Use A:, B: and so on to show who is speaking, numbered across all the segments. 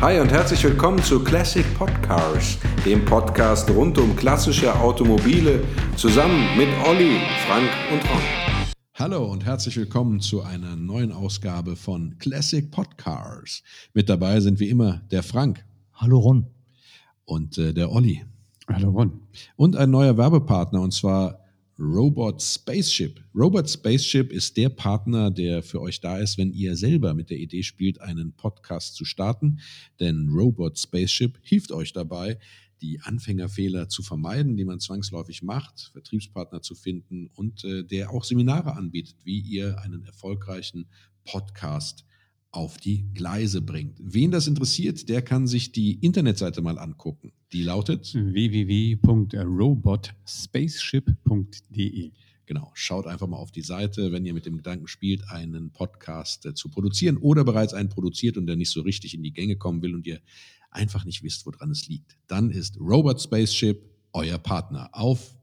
A: Hi und herzlich willkommen zu Classic Podcars, dem Podcast rund um klassische Automobile, zusammen mit Olli, Frank und Ron.
B: Hallo und herzlich willkommen zu einer neuen Ausgabe von Classic Podcars. Mit dabei sind wie immer der Frank.
C: Hallo Ron.
B: Und äh, der Olli.
C: Hallo Ron.
B: Und ein neuer Werbepartner und zwar Robot Spaceship. Robot Spaceship ist der Partner, der für euch da ist, wenn ihr selber mit der Idee spielt, einen Podcast zu starten. Denn Robot Spaceship hilft euch dabei, die Anfängerfehler zu vermeiden, die man zwangsläufig macht, Vertriebspartner zu finden und äh, der auch Seminare anbietet, wie ihr einen erfolgreichen Podcast auf die Gleise bringt. Wen das interessiert, der kann sich die Internetseite mal angucken. Die lautet
C: www.robotspaceship.de.
B: Genau, schaut einfach mal auf die Seite, wenn ihr mit dem Gedanken spielt, einen Podcast äh, zu produzieren oder bereits einen produziert und der nicht so richtig in die Gänge kommen will und ihr einfach nicht wisst, woran es liegt. Dann ist Robot Spaceship euer Partner auf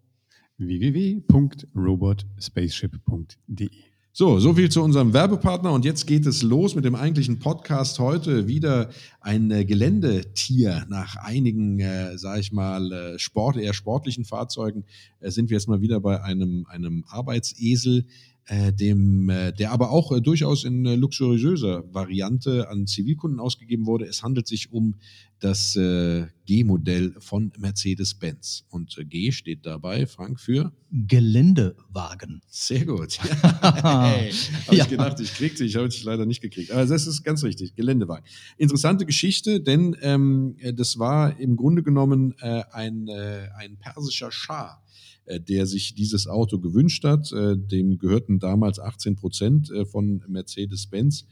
C: www.robotspaceship.de.
B: So, so viel zu unserem Werbepartner und jetzt geht es los mit dem eigentlichen Podcast heute. Wieder ein äh, Geländetier. Nach einigen, äh, sage ich mal, äh, Sport, eher sportlichen Fahrzeugen äh, sind wir jetzt mal wieder bei einem, einem Arbeitsesel äh, dem, äh, der aber auch äh, durchaus in luxuriöser Variante an Zivilkunden ausgegeben wurde. Es handelt sich um das äh, G-Modell von Mercedes-Benz. Und äh, G steht dabei, Frank, für
C: Geländewagen.
B: Sehr gut. hey, Habe ja. ich gedacht, ich krieg sie, ich habe es leider nicht gekriegt. Aber das ist ganz richtig, Geländewagen. Interessante Geschichte, denn ähm, das war im Grunde genommen äh, ein, äh, ein persischer Schah äh, der sich dieses Auto gewünscht hat. Äh, dem gehörten damals 18 Prozent äh, von Mercedes-Benz.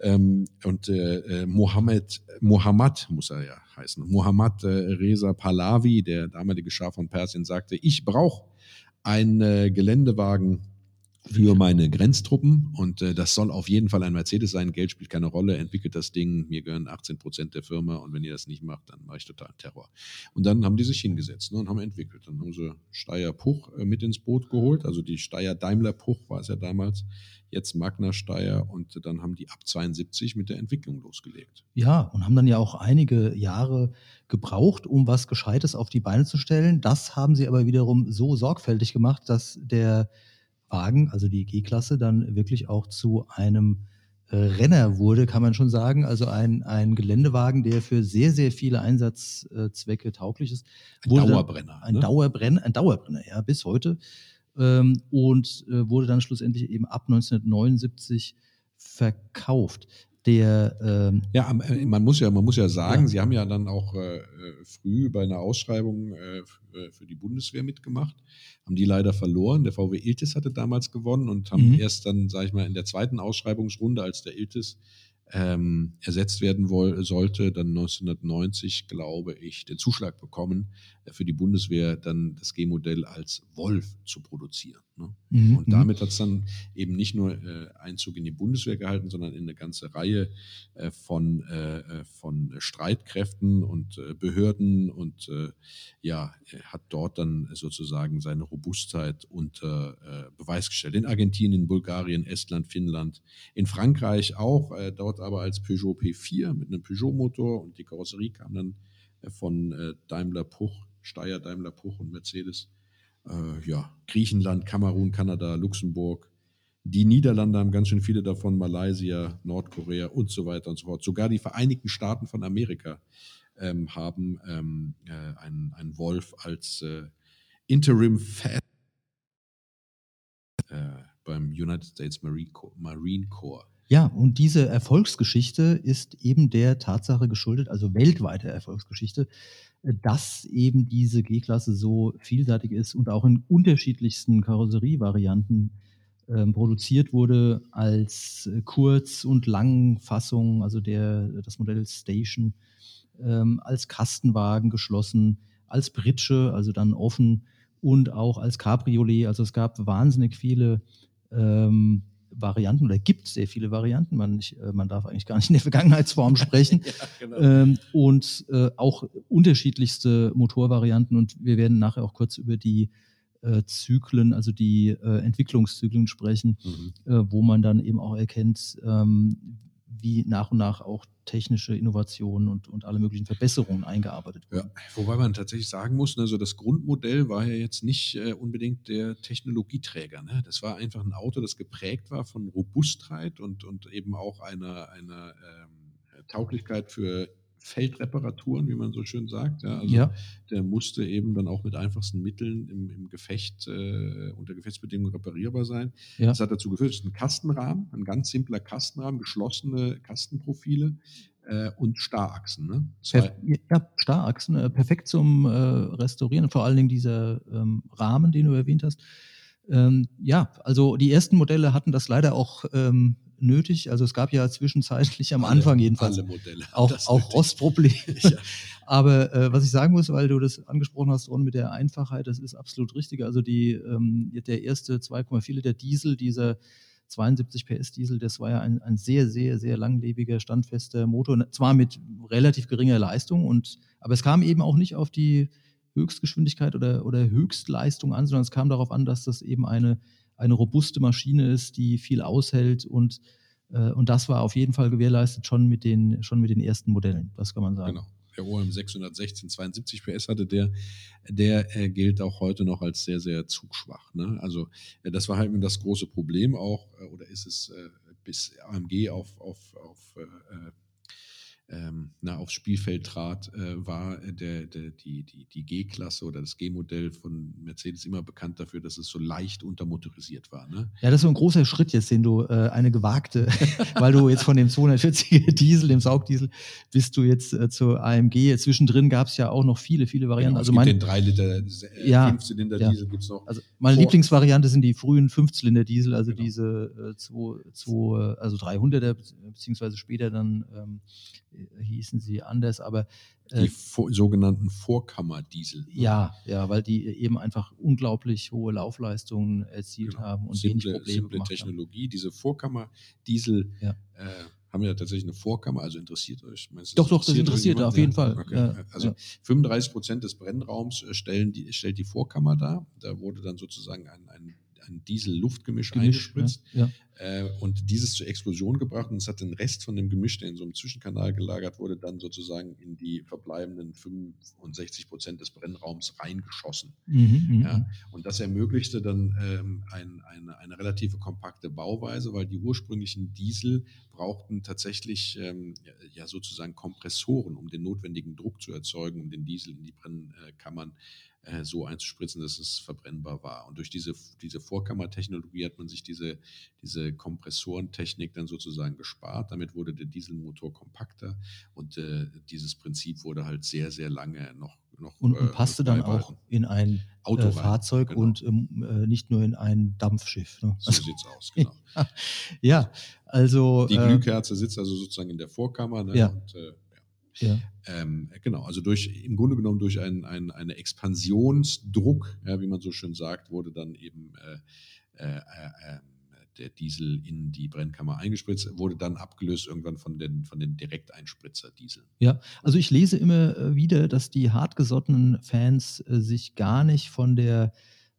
B: Ähm, und Mohammed, Mohammed muss er ja heißen, Mohammed Reza Pahlavi, der damalige Schah von Persien, sagte, ich brauche einen Geländewagen für meine Grenztruppen und äh, das soll auf jeden Fall ein Mercedes sein. Geld spielt keine Rolle, entwickelt das Ding, mir gehören 18 Prozent der Firma und wenn ihr das nicht macht, dann mache ich total Terror. Und dann haben die sich hingesetzt ne, und haben entwickelt. Dann haben sie Steyr Puch äh, mit ins Boot geholt, also die Steyr Daimler Puch war es ja damals, jetzt Magna Steyr und dann haben die ab 72 mit der Entwicklung losgelegt.
C: Ja, und haben dann ja auch einige Jahre gebraucht, um was Gescheites auf die Beine zu stellen. Das haben sie aber wiederum so sorgfältig gemacht, dass der Wagen, also die G-Klasse, dann wirklich auch zu einem äh, Renner wurde, kann man schon sagen. Also ein, ein Geländewagen, der für sehr, sehr viele Einsatzzwecke tauglich ist.
B: Ein Dauerbrenner.
C: Ein, ne? Dauerbrenner, ein Dauerbrenner, ja, bis heute. Ähm, und äh, wurde dann schlussendlich eben ab 1979 verkauft der
B: ähm ja, äh, man muss ja, man muss ja sagen, ja. Sie haben ja dann auch äh, früh bei einer Ausschreibung äh, äh, für die Bundeswehr mitgemacht, haben die leider verloren. Der VW Iltis hatte damals gewonnen und haben mhm. erst dann, sage ich mal, in der zweiten Ausschreibungsrunde, als der Iltis ähm, ersetzt werden woll, sollte, dann 1990, glaube ich, den Zuschlag bekommen, äh, für die Bundeswehr dann das G-Modell als Wolf zu produzieren. Ne? Mhm. Und mhm. damit hat es dann eben nicht nur äh, Einzug in die Bundeswehr gehalten, sondern in eine ganze Reihe äh, von, äh, äh von Streitkräften und äh, Behörden und ja, hat dort dann sozusagen seine Robustheit unter Beweis gestellt. In Argentinien, Bulgarien, Estland, Finnland, in Frankreich auch, dort aber als Peugeot P4 mit einem Peugeot-Motor und die Karosserie kam dann von Daimler Puch Steyr, Daimler, Puch und Mercedes. Äh, ja, Griechenland, Kamerun, Kanada, Luxemburg. Die Niederlande haben ganz schön viele davon, Malaysia, Nordkorea und so weiter und so fort. Sogar die Vereinigten Staaten von Amerika ähm, haben ähm, äh, einen, einen Wolf als äh, Interim Fat äh, beim United States Marine Corps. Marine Corps.
C: Ja, und diese Erfolgsgeschichte ist eben der Tatsache geschuldet, also weltweite Erfolgsgeschichte, dass eben diese G-Klasse so vielseitig ist und auch in unterschiedlichsten Karosserievarianten ähm, produziert wurde als Kurz- und Langfassung, also der, das Modell Station, ähm, als Kastenwagen geschlossen, als Britsche, also dann offen und auch als Cabriolet. Also es gab wahnsinnig viele ähm, Varianten oder gibt sehr viele Varianten. Man, ich, äh, man darf eigentlich gar nicht in der Vergangenheitsform sprechen. ja, genau. ähm, und äh, auch unterschiedlichste Motorvarianten. Und wir werden nachher auch kurz über die äh, Zyklen, also die äh, Entwicklungszyklen sprechen, mhm. Äh, wo man dann eben auch erkennt, ähm, wie nach und nach auch technische Innovationen und, und alle möglichen Verbesserungen eingearbeitet wurden.
B: Ja, wobei man tatsächlich sagen muss, also das Grundmodell war ja jetzt nicht äh, unbedingt der Technologieträger. Ne? Das war einfach ein Auto, das geprägt war von Robustheit und, und eben auch einer, einer ähm, Tauglichkeit für Feldreparaturen, wie man so schön sagt. Ja, also
C: Ja.
B: der musste eben dann auch mit einfachsten Mitteln im, im Gefecht äh, unter Gefechtsbedingungen reparierbar sein.
C: Ja.
B: Das hat dazu geführt, es ist ein Kastenrahmen, ein ganz simpler Kastenrahmen, geschlossene Kastenprofile äh, und Starrachsen. Ne? Zwei,
C: ja, Starrachsen, äh, perfekt zum äh, Restaurieren, vor allen Dingen dieser ähm, Rahmen, den du erwähnt hast. Ähm, ja, also die ersten Modelle hatten das leider auch ähm, nötig. Also es gab ja zwischenzeitlich am
B: alle-
C: Anfang jedenfalls auch, auch. Rostprobleme.
B: Ja.
C: Aber äh, was ich sagen muss, weil du das angesprochen hast, Ron, mit der Einfachheit, das ist absolut richtig. Also die, ähm, der erste 2,4 Liter Diesel, dieser 72 PS Diesel, das war ja ein, ein sehr, sehr, sehr langlebiger, standfester Motor. Zwar mit relativ geringer Leistung, und, aber es kam eben auch nicht auf die Höchstgeschwindigkeit oder, oder Höchstleistung an, sondern es kam darauf an, dass das eben eine, eine robuste Maschine ist, die viel aushält und äh, und das war auf jeden Fall gewährleistet schon mit den, schon mit den ersten Modellen, das kann man sagen.
B: Genau. Der OM 616 72 PS hatte der, der äh, gilt auch heute noch als sehr, sehr zugschwach. Ne? Also äh, das war halt das große Problem auch, äh, oder ist es äh, bis AMG auf, auf, auf äh, ähm, na, aufs Spielfeld trat, äh, war der, der, die, die, die G-Klasse oder das G-Modell von Mercedes immer bekannt dafür, dass es so leicht untermotorisiert war. Ne?
C: Ja, das ist so ein großer Schritt jetzt, den du, äh, eine gewagte, weil du jetzt von dem 240er Diesel, dem Saugdiesel, bist du jetzt äh, zur AMG. Zwischendrin gab es ja auch noch viele, viele Varianten.
B: Genau,
C: also mein,
B: den 3 Liter, äh,
C: Ja,
B: 5-Zylinder-Diesel gibt es noch.
C: also meine
B: vor-
C: Lieblingsvariante sind die frühen Fünfzylinder-Diesel, also
B: Genau.
C: diese äh, zwei, zwei, äh, also 300er, beziehungsweise später dann ähm, äh, hießen sie anders, aber äh,
B: die vor, sogenannten Vorkammerdiesel. ne?
C: ja, ja, weil die eben einfach unglaublich hohe Laufleistungen erzielt
B: Genau.
C: haben und wenig
B: simple,
C: Probleme
B: simple
C: gemacht haben.
B: Technologie. Diese Vorkammerdiesel
C: Ja.
B: äh, haben ja tatsächlich eine Vorkammer, also interessiert euch? Meinst
C: Doch, doch, das interessiert auf jeden
B: Ja,
C: Fall.
B: Okay.
C: Ja,
B: also
C: ja.
B: 35 Prozent des Brennraums äh, stellen die, stellt die Vorkammer dar. Da wurde dann sozusagen ein, ein, ein Diesel-Luftgemisch
C: Gemisch,
B: eingespritzt.
C: Ja, ja.
B: äh, und dieses zur Explosion gebracht und es hat den Rest von dem Gemisch, der in so einem Zwischenkanal gelagert wurde, dann sozusagen in die verbleibenden 65 Prozent des Brennraums reingeschossen.
C: Mhm, mhm,
B: Ja, und das ermöglichte dann ähm, ein, eine, eine relative kompakte Bauweise, weil die ursprünglichen Diesel brauchten tatsächlich ähm, ja, ja sozusagen Kompressoren, um den notwendigen Druck zu erzeugen, um den Diesel in die Brennkammern äh, so einzuspritzen, dass es verbrennbar war. Und durch diese, diese Vorkammertechnologie hat man sich diese, diese Kompressorentechnik dann sozusagen gespart. Damit wurde der Dieselmotor kompakter und äh, dieses Prinzip wurde halt sehr, sehr lange noch, noch
C: Und,
B: äh,
C: passte dann auch in ein
B: Auto
C: äh, Fahrzeug
B: genau.
C: und ähm, äh, nicht nur in ein Dampfschiff. Ne?
B: So sieht's aus, genau.
C: ja, also
B: Die
C: äh,
B: Glühkerze sitzt also sozusagen in der Vorkammer. Ne?
C: Ja.
B: Und,
C: ja.
B: ähm, genau, also durch im Grunde genommen durch ein, ein, eine Expansionsdruck, ja, wie man so schön sagt, wurde dann eben äh, äh, äh, der Diesel in die Brennkammer eingespritzt, wurde dann abgelöst irgendwann von den, von den Direkteinspritzer-Dieseln.
C: Ja, also ich lese immer äh, wieder, dass die hartgesottenen Fans äh, sich gar nicht von der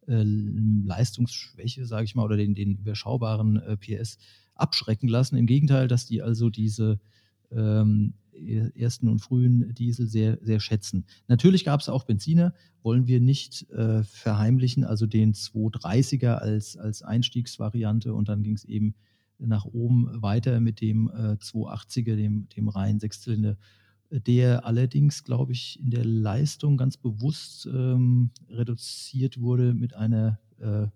C: äh, Leistungsschwäche, sage ich mal, oder den, den überschaubaren äh, PS abschrecken lassen. Im Gegenteil, dass die also diese ähm, ersten und frühen Diesel sehr, sehr schätzen. Natürlich gab es auch Benziner, wollen wir nicht äh, verheimlichen, also den 230er als, als Einstiegsvariante und dann ging es eben nach oben weiter mit dem äh, 280er, dem, dem reinen Sechszylinder, der allerdings, glaube ich, in der Leistung ganz bewusst ähm, reduziert wurde mit einer äh,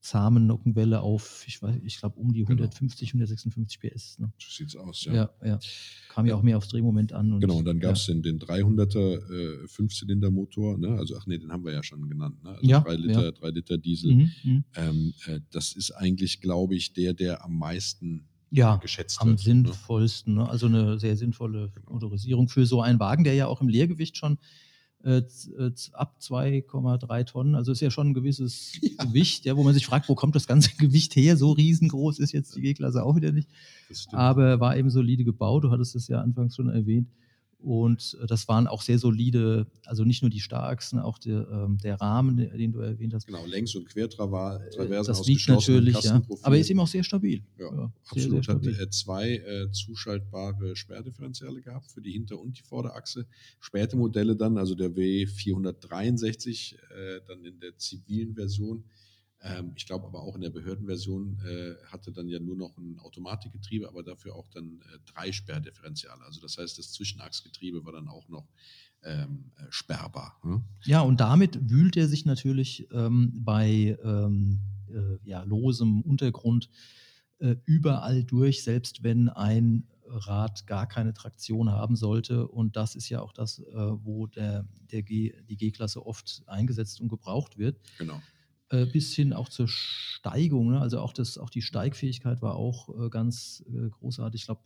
C: zahmen Nockenwelle auf, ich weiß, ich glaube, um die
B: Genau.
C: 150, 156 PS. Ne?
B: So sieht's aus,
C: Ja. ja, Kam ja auch mehr aufs Drehmoment an. Und,
B: Genau, und dann gab es
C: ja.
B: den, den 300er äh, Fünfzylindermotor, ne? also ach nee, den haben wir ja schon genannt, ne? also
C: Ja,
B: 3 Liter,
C: ja.
B: 3 Liter Diesel.
C: Mhm, mhm.
B: Ähm, äh, das ist eigentlich, glaube ich, der, der am meisten
C: Ja,
B: geschätzt
C: am
B: wird. Ne?
C: sinnvollsten. Ne? Also eine sehr sinnvolle Motorisierung für so einen Wagen, der ja auch im Leergewicht schon äh, äh, ab 2,3 Tonnen, also ist ja schon ein gewisses Gewicht, ja, wo man sich fragt, wo kommt das ganze Gewicht her? So riesengroß ist jetzt die G-Klasse auch wieder nicht. Aber war eben solide gebaut. Du hattest es ja anfangs schon erwähnt. Und äh, das waren auch sehr solide, also nicht nur die Starachsen, auch der, ähm, der Rahmen, den du erwähnt hast.
B: Genau, Längs- und Quertraversen
C: äh, Das wiegt natürlich, ja. Aber ist eben auch sehr stabil.
B: Ja, ja absolut. Sehr, sehr hat äh, zwei äh, zuschaltbare Sperrdifferenziale gehabt für die Hinter- und die Vorderachse. Späte Modelle dann, also der W463, äh, dann in der zivilen Version, ähm, ich glaube aber auch in der Behördenversion äh, hatte dann ja nur noch ein Automatikgetriebe, aber dafür auch dann äh, drei Sperrdifferenziale. Also das heißt, das Zwischenachsgetriebe war dann auch noch ähm, äh, sperrbar.
C: Hm? Ja, und damit wühlt er sich natürlich ähm, bei ähm, äh, ja, losem Untergrund äh, überall durch, selbst wenn ein Rad gar keine Traktion haben sollte. Und das ist ja auch das, äh, wo der, der G, die G-Klasse oft eingesetzt und gebraucht wird.
B: Genau.
C: Äh, bis hin auch zur Steigung. Ne? Also auch, das, auch die Steigfähigkeit war auch äh, ganz äh, großartig. Ich glaube,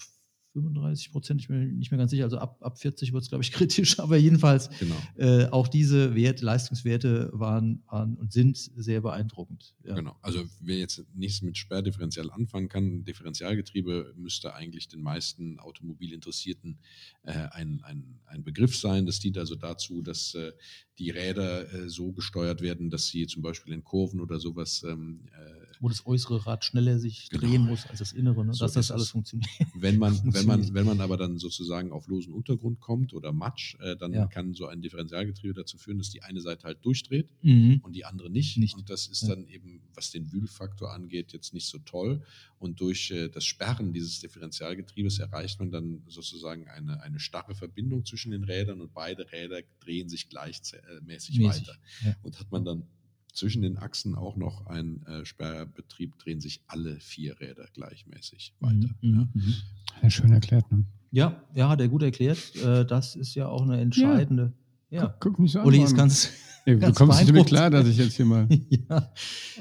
C: 35 Prozent, ich bin nicht mehr ganz sicher, also ab, ab 40 wird es, glaube ich, kritisch, aber jedenfalls
B: genau.
C: äh, auch diese Wert, Leistungswerte waren, waren und sind sehr beeindruckend.
B: Ja. Genau, also wer jetzt nichts mit Sperrdifferenzial anfangen kann, Differentialgetriebe müsste eigentlich den meisten Automobilinteressierten äh, ein, ein, ein Begriff sein. Das dient also dazu, dass äh, die Räder äh, so gesteuert werden, dass sie zum Beispiel in Kurven oder sowas ähm,
C: äh, wo das äußere Rad schneller sich genau. drehen muss als das innere, ne? so dass das alles funktioniert.
B: Wenn man, wenn, man, wenn man aber dann sozusagen auf losen Untergrund kommt oder Matsch, äh, dann ja. kann so ein Differentialgetriebe dazu führen, dass die eine Seite halt durchdreht mhm. und die andere nicht. nicht. Und das ist ja. dann eben, was den Wühlfaktor angeht, jetzt nicht so toll. Und durch äh, das Sperren dieses Differentialgetriebes erreicht man dann sozusagen eine, eine starre Verbindung zwischen den Rädern und beide Räder drehen sich gleichmäßig Mäßig, weiter. Ja. Und hat man dann zwischen den Achsen auch noch ein äh, Sperrbetrieb, drehen sich alle vier Räder gleichmäßig mhm, weiter. Mhm, ja.
D: Mhm. ja. schön erklärt. Ne?
C: Ja, ja, hat er gut erklärt. Äh, das ist ja auch eine entscheidende. Ja.
D: ja. Guck, guck mich so
C: an. Uli ist ganz.
D: Ja, du kommst nicht damit klar, dass ich jetzt hier mal,
C: ja.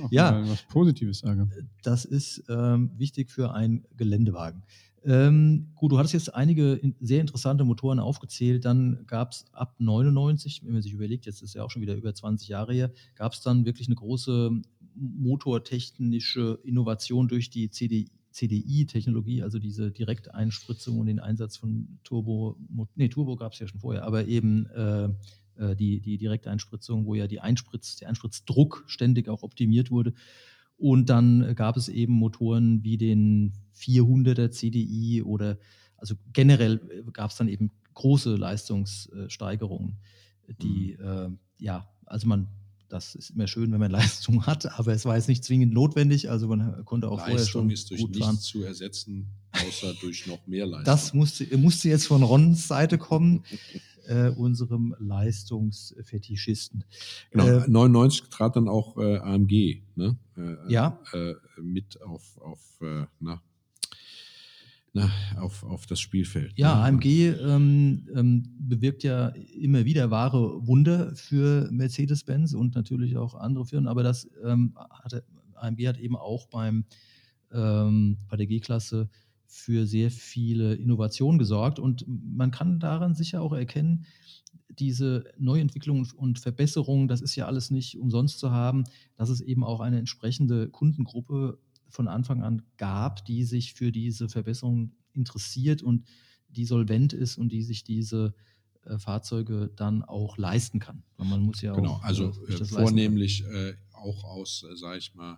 D: ja. Mal was Positives sage.
C: Das ist ähm, wichtig für einen Geländewagen. Ähm, gut, du hattest jetzt einige sehr interessante Motoren aufgezählt. Dann gab es ab 99, wenn man sich überlegt, jetzt ist ja auch schon wieder über 20 Jahre her, gab es dann wirklich eine große motortechnische Innovation durch die CDI. CDI-Technologie, also diese Direkteinspritzung und den Einsatz von Turbo, nee, Turbo gab es ja schon vorher, aber eben äh, äh, die, die Direkteinspritzung, wo ja die Einspritz, der Einspritzdruck ständig auch optimiert wurde. Und dann gab es eben Motoren wie den 400er CDI oder also generell äh, gab es dann eben große Leistungssteigerungen, die mhm. äh, ja, also man das ist immer schön, wenn man Leistung hat, aber es war jetzt nicht zwingend notwendig. Also man konnte auch
B: Leistung
C: vorher schon
B: ist durch nichts fahren. zu ersetzen, außer durch noch mehr Leistung.
C: Das musste, musste jetzt von Rons Seite kommen. äh, unserem Leistungsfetischisten.
B: Genau, äh, 99 trat dann auch äh, AMG ne?
C: Äh, ja.
B: Äh, mit auf, auf äh, na, na, auf, auf das Spielfeld.
C: Ja, ne? AMG ähm, ähm, bewirkt ja immer wieder wahre Wunder für Mercedes-Benz und natürlich auch andere Firmen, aber das ähm, hatte, AMG hat eben auch beim, ähm, bei der G-Klasse für sehr viele Innovationen gesorgt. Und man kann daran sicher auch erkennen, diese Neuentwicklungen und Verbesserungen, das ist ja alles nicht umsonst zu haben, dass es eben auch eine entsprechende Kundengruppe von Anfang an gab, die sich für diese Verbesserungen interessiert und die solvent ist und die sich diese äh, Fahrzeuge dann auch leisten kann.
B: Weil man muss ja genau, auch, also äh, vornehmlich äh, auch aus, äh, sage ich mal,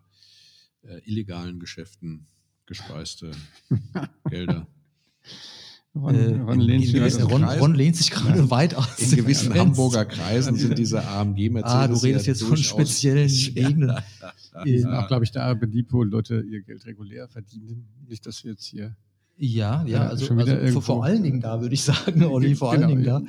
B: äh, illegalen Geschäften gespeiste Gelder.
C: Ron, äh, Ron, lehnt, in Ron, Ron, lehnt sich gerade ja. weit aus.
B: In gewissen Hamburger Kreisen sind diese AMG Mercedes.
C: Ah, du redest jetzt von speziellen Gegenden.
D: Ja. Auch, glaube ich, da wo Leute ihr Geld regulär verdienen. Nicht, dass wir jetzt hier
C: ja, ja, also, also vor, allen Dingen da würde ich sagen, Olli, vor genau, allen Dingen da.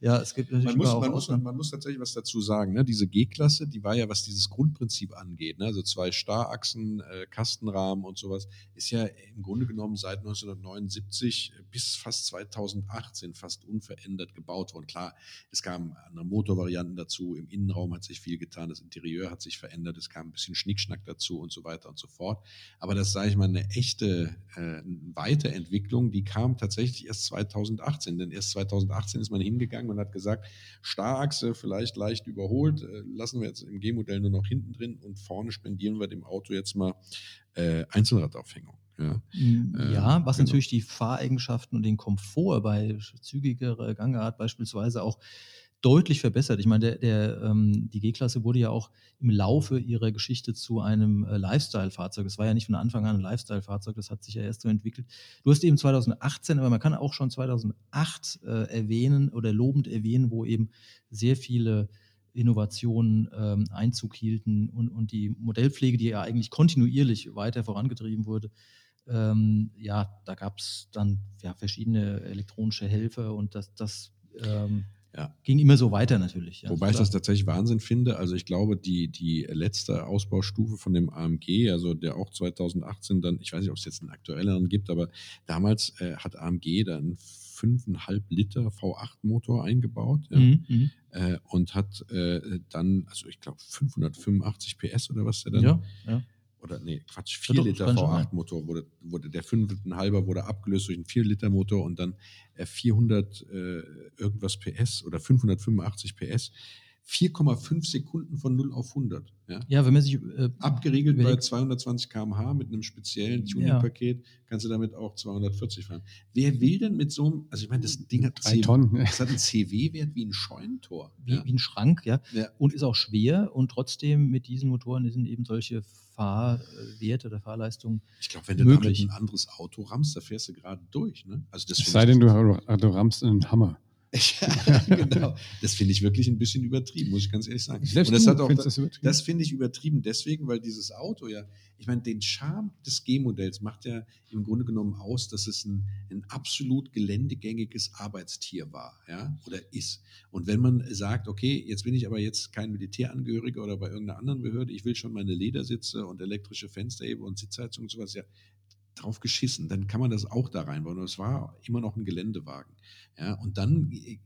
C: Ja, es gibt
B: natürlich man muss, man, muss, man muss tatsächlich was dazu sagen. Ne? Diese G-Klasse, die war ja, was dieses Grundprinzip angeht, ne? also zwei Starachsen, äh, Kastenrahmen und sowas, ist ja im Grunde genommen seit 1979 bis fast 2018 fast unverändert gebaut worden. Klar, es kamen andere Motorvarianten dazu, im Innenraum hat sich viel getan, das Interieur hat sich verändert, es kam ein bisschen Schnickschnack dazu und so weiter und so fort. Aber das, sage ich mal, eine echte äh, Weiterentwicklung Weiterentwicklung, die kam tatsächlich erst 2018. Denn erst 2018 ist man hingegangen und hat gesagt, Starrachse vielleicht leicht überholt, äh, lassen wir jetzt im G-Modell nur noch hinten drin und vorne spendieren wir dem Auto jetzt mal äh, Einzelradaufhängung. Ja,
C: mm, ja ähm, was genau. natürlich die Fahreigenschaften und den Komfort bei zügigerer Gangart beispielsweise auch deutlich verbessert. Ich meine, der, der, ähm, die G-Klasse wurde ja auch im Laufe ihrer Geschichte zu einem äh, Lifestyle-Fahrzeug. Es war ja nicht von Anfang an ein Lifestyle-Fahrzeug, das hat sich ja erst so entwickelt. Du hast eben 2018, aber man kann auch schon 2008 äh, erwähnen oder lobend erwähnen, wo eben sehr viele Innovationen ähm, Einzug hielten und, und die Modellpflege, die ja eigentlich kontinuierlich weiter vorangetrieben wurde, ähm, ja, da gab es dann ja, verschiedene elektronische Helfer und das, das ähm, ja. ging immer so weiter natürlich.
B: Ja, Wobei ich das tatsächlich Wahnsinn finde. Also ich glaube, die, die letzte Ausbaustufe von dem AMG, also der auch 2018 dann, ich weiß nicht, ob es jetzt einen aktuelleren gibt, aber damals äh, hat AMG dann 5,5 Liter V8-Motor eingebaut ja, mhm, mhm, äh, und hat äh, dann, also ich glaube 585 PS oder was der dann. Ja, ja oder nee, Quatsch, 4 ja, Liter V8-Motor wurde, wurde, der 5,5er wurde abgelöst durch einen 4-Liter-Motor und dann 400 äh, irgendwas PS oder 585 PS. 4,5 Sekunden von 0 auf 100. Ja,
C: ja wenn man sich. Äh,
B: Abgeriegelt bei 220 km/h mit einem speziellen Tuning-Paket kannst du damit auch 240 fahren. Wer will denn mit so einem, also ich meine, das Ding hat,
D: Drei Tonnen.
B: Das hat einen CW-Wert wie ein Scheunentor.
C: Wie, ja. wie ein Schrank, ja. ja. Und ist auch schwer und trotzdem mit diesen Motoren sind eben solche Fahrwerte oder Fahrleistungen.
B: Ich glaube, wenn du möglich. damit ein anderes Auto rammst, da fährst du gerade durch. Ne?
D: Also das es sei denn, du, du rammst einen Hammer.
B: Genau. Das finde ich wirklich ein bisschen übertrieben, muss ich ganz ehrlich sagen. Selbst und das, hat auch, das, das finde ich übertrieben deswegen, weil dieses Auto ja, ich meine, den Charme des G-Modells macht ja im Grunde genommen aus, dass es ein, ein absolut geländegängiges Arbeitstier war, ja, oder ist. Und wenn man sagt, okay, jetzt bin ich aber jetzt kein Militärangehöriger oder bei irgendeiner anderen Behörde, ich will schon meine Ledersitze und elektrische Fensterhebel und Sitzheizung und sowas, ja, drauf geschissen, dann kann man das auch da reinbauen. Und es war immer noch ein Geländewagen. Ja, und dann äh,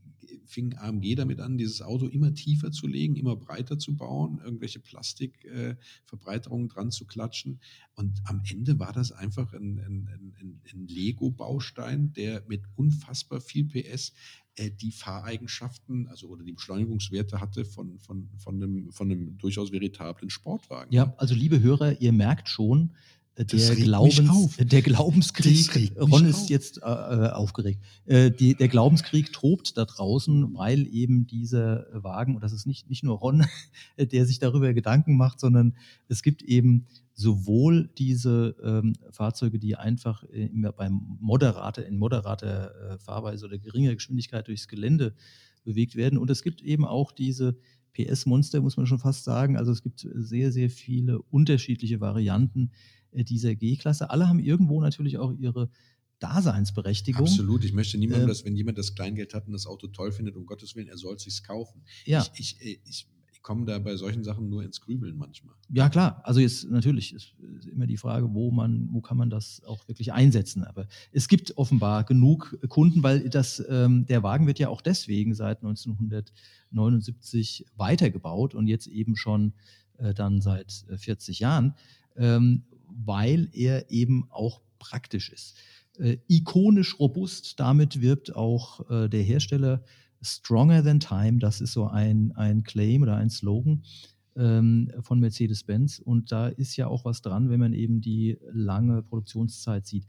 B: fing AMG damit an, dieses Auto immer tiefer zu legen, immer breiter zu bauen, irgendwelche Plastikverbreiterungen äh, dran zu klatschen. Und am Ende war das einfach ein, ein, ein, ein Lego-Baustein, der mit unfassbar viel PS äh, die Fahreigenschaften, also oder die Beschleunigungswerte hatte von, von, von, einem, von einem durchaus veritablen Sportwagen.
C: Ja, also liebe Hörer, ihr merkt schon, der, Glaubens, der Glaubenskrieg, Ron ist auf. jetzt äh, äh, aufgeregt, äh, die, der Glaubenskrieg tobt da draußen, weil eben dieser Wagen, und das ist nicht, nicht nur Ron, der sich darüber Gedanken macht, sondern es gibt eben sowohl diese ähm, Fahrzeuge, die einfach äh, beim moderater, in moderater äh, Fahrweise oder geringer Geschwindigkeit durchs Gelände bewegt werden, und es gibt eben auch diese PS-Monster, muss man schon fast sagen. Also es gibt sehr, sehr viele unterschiedliche Varianten, äh, dieser G-Klasse. Alle haben irgendwo natürlich auch ihre Daseinsberechtigung.
B: Absolut. Ich möchte niemandem, äh, dass wenn jemand das Kleingeld hat und das Auto toll findet, um Gottes Willen, er soll es sich kaufen. Ja. Ich, ich, äh, ich, ich komme da bei solchen Sachen nur ins Grübeln manchmal.
C: Ja, klar. Also jetzt natürlich ist immer die Frage, wo man, wo kann man das auch wirklich einsetzen. Aber es gibt offenbar genug Kunden, weil das, ähm, der Wagen wird ja auch deswegen seit 1979 weitergebaut und jetzt eben schon äh, dann seit 40 Jahren. Ähm, weil er eben auch praktisch ist. Äh, ikonisch robust, damit wirbt auch äh, der Hersteller Stronger Than Time, das ist so ein, ein Claim oder ein Slogan ähm, von Mercedes-Benz. Und da ist ja auch was dran, wenn man eben die lange Produktionszeit sieht.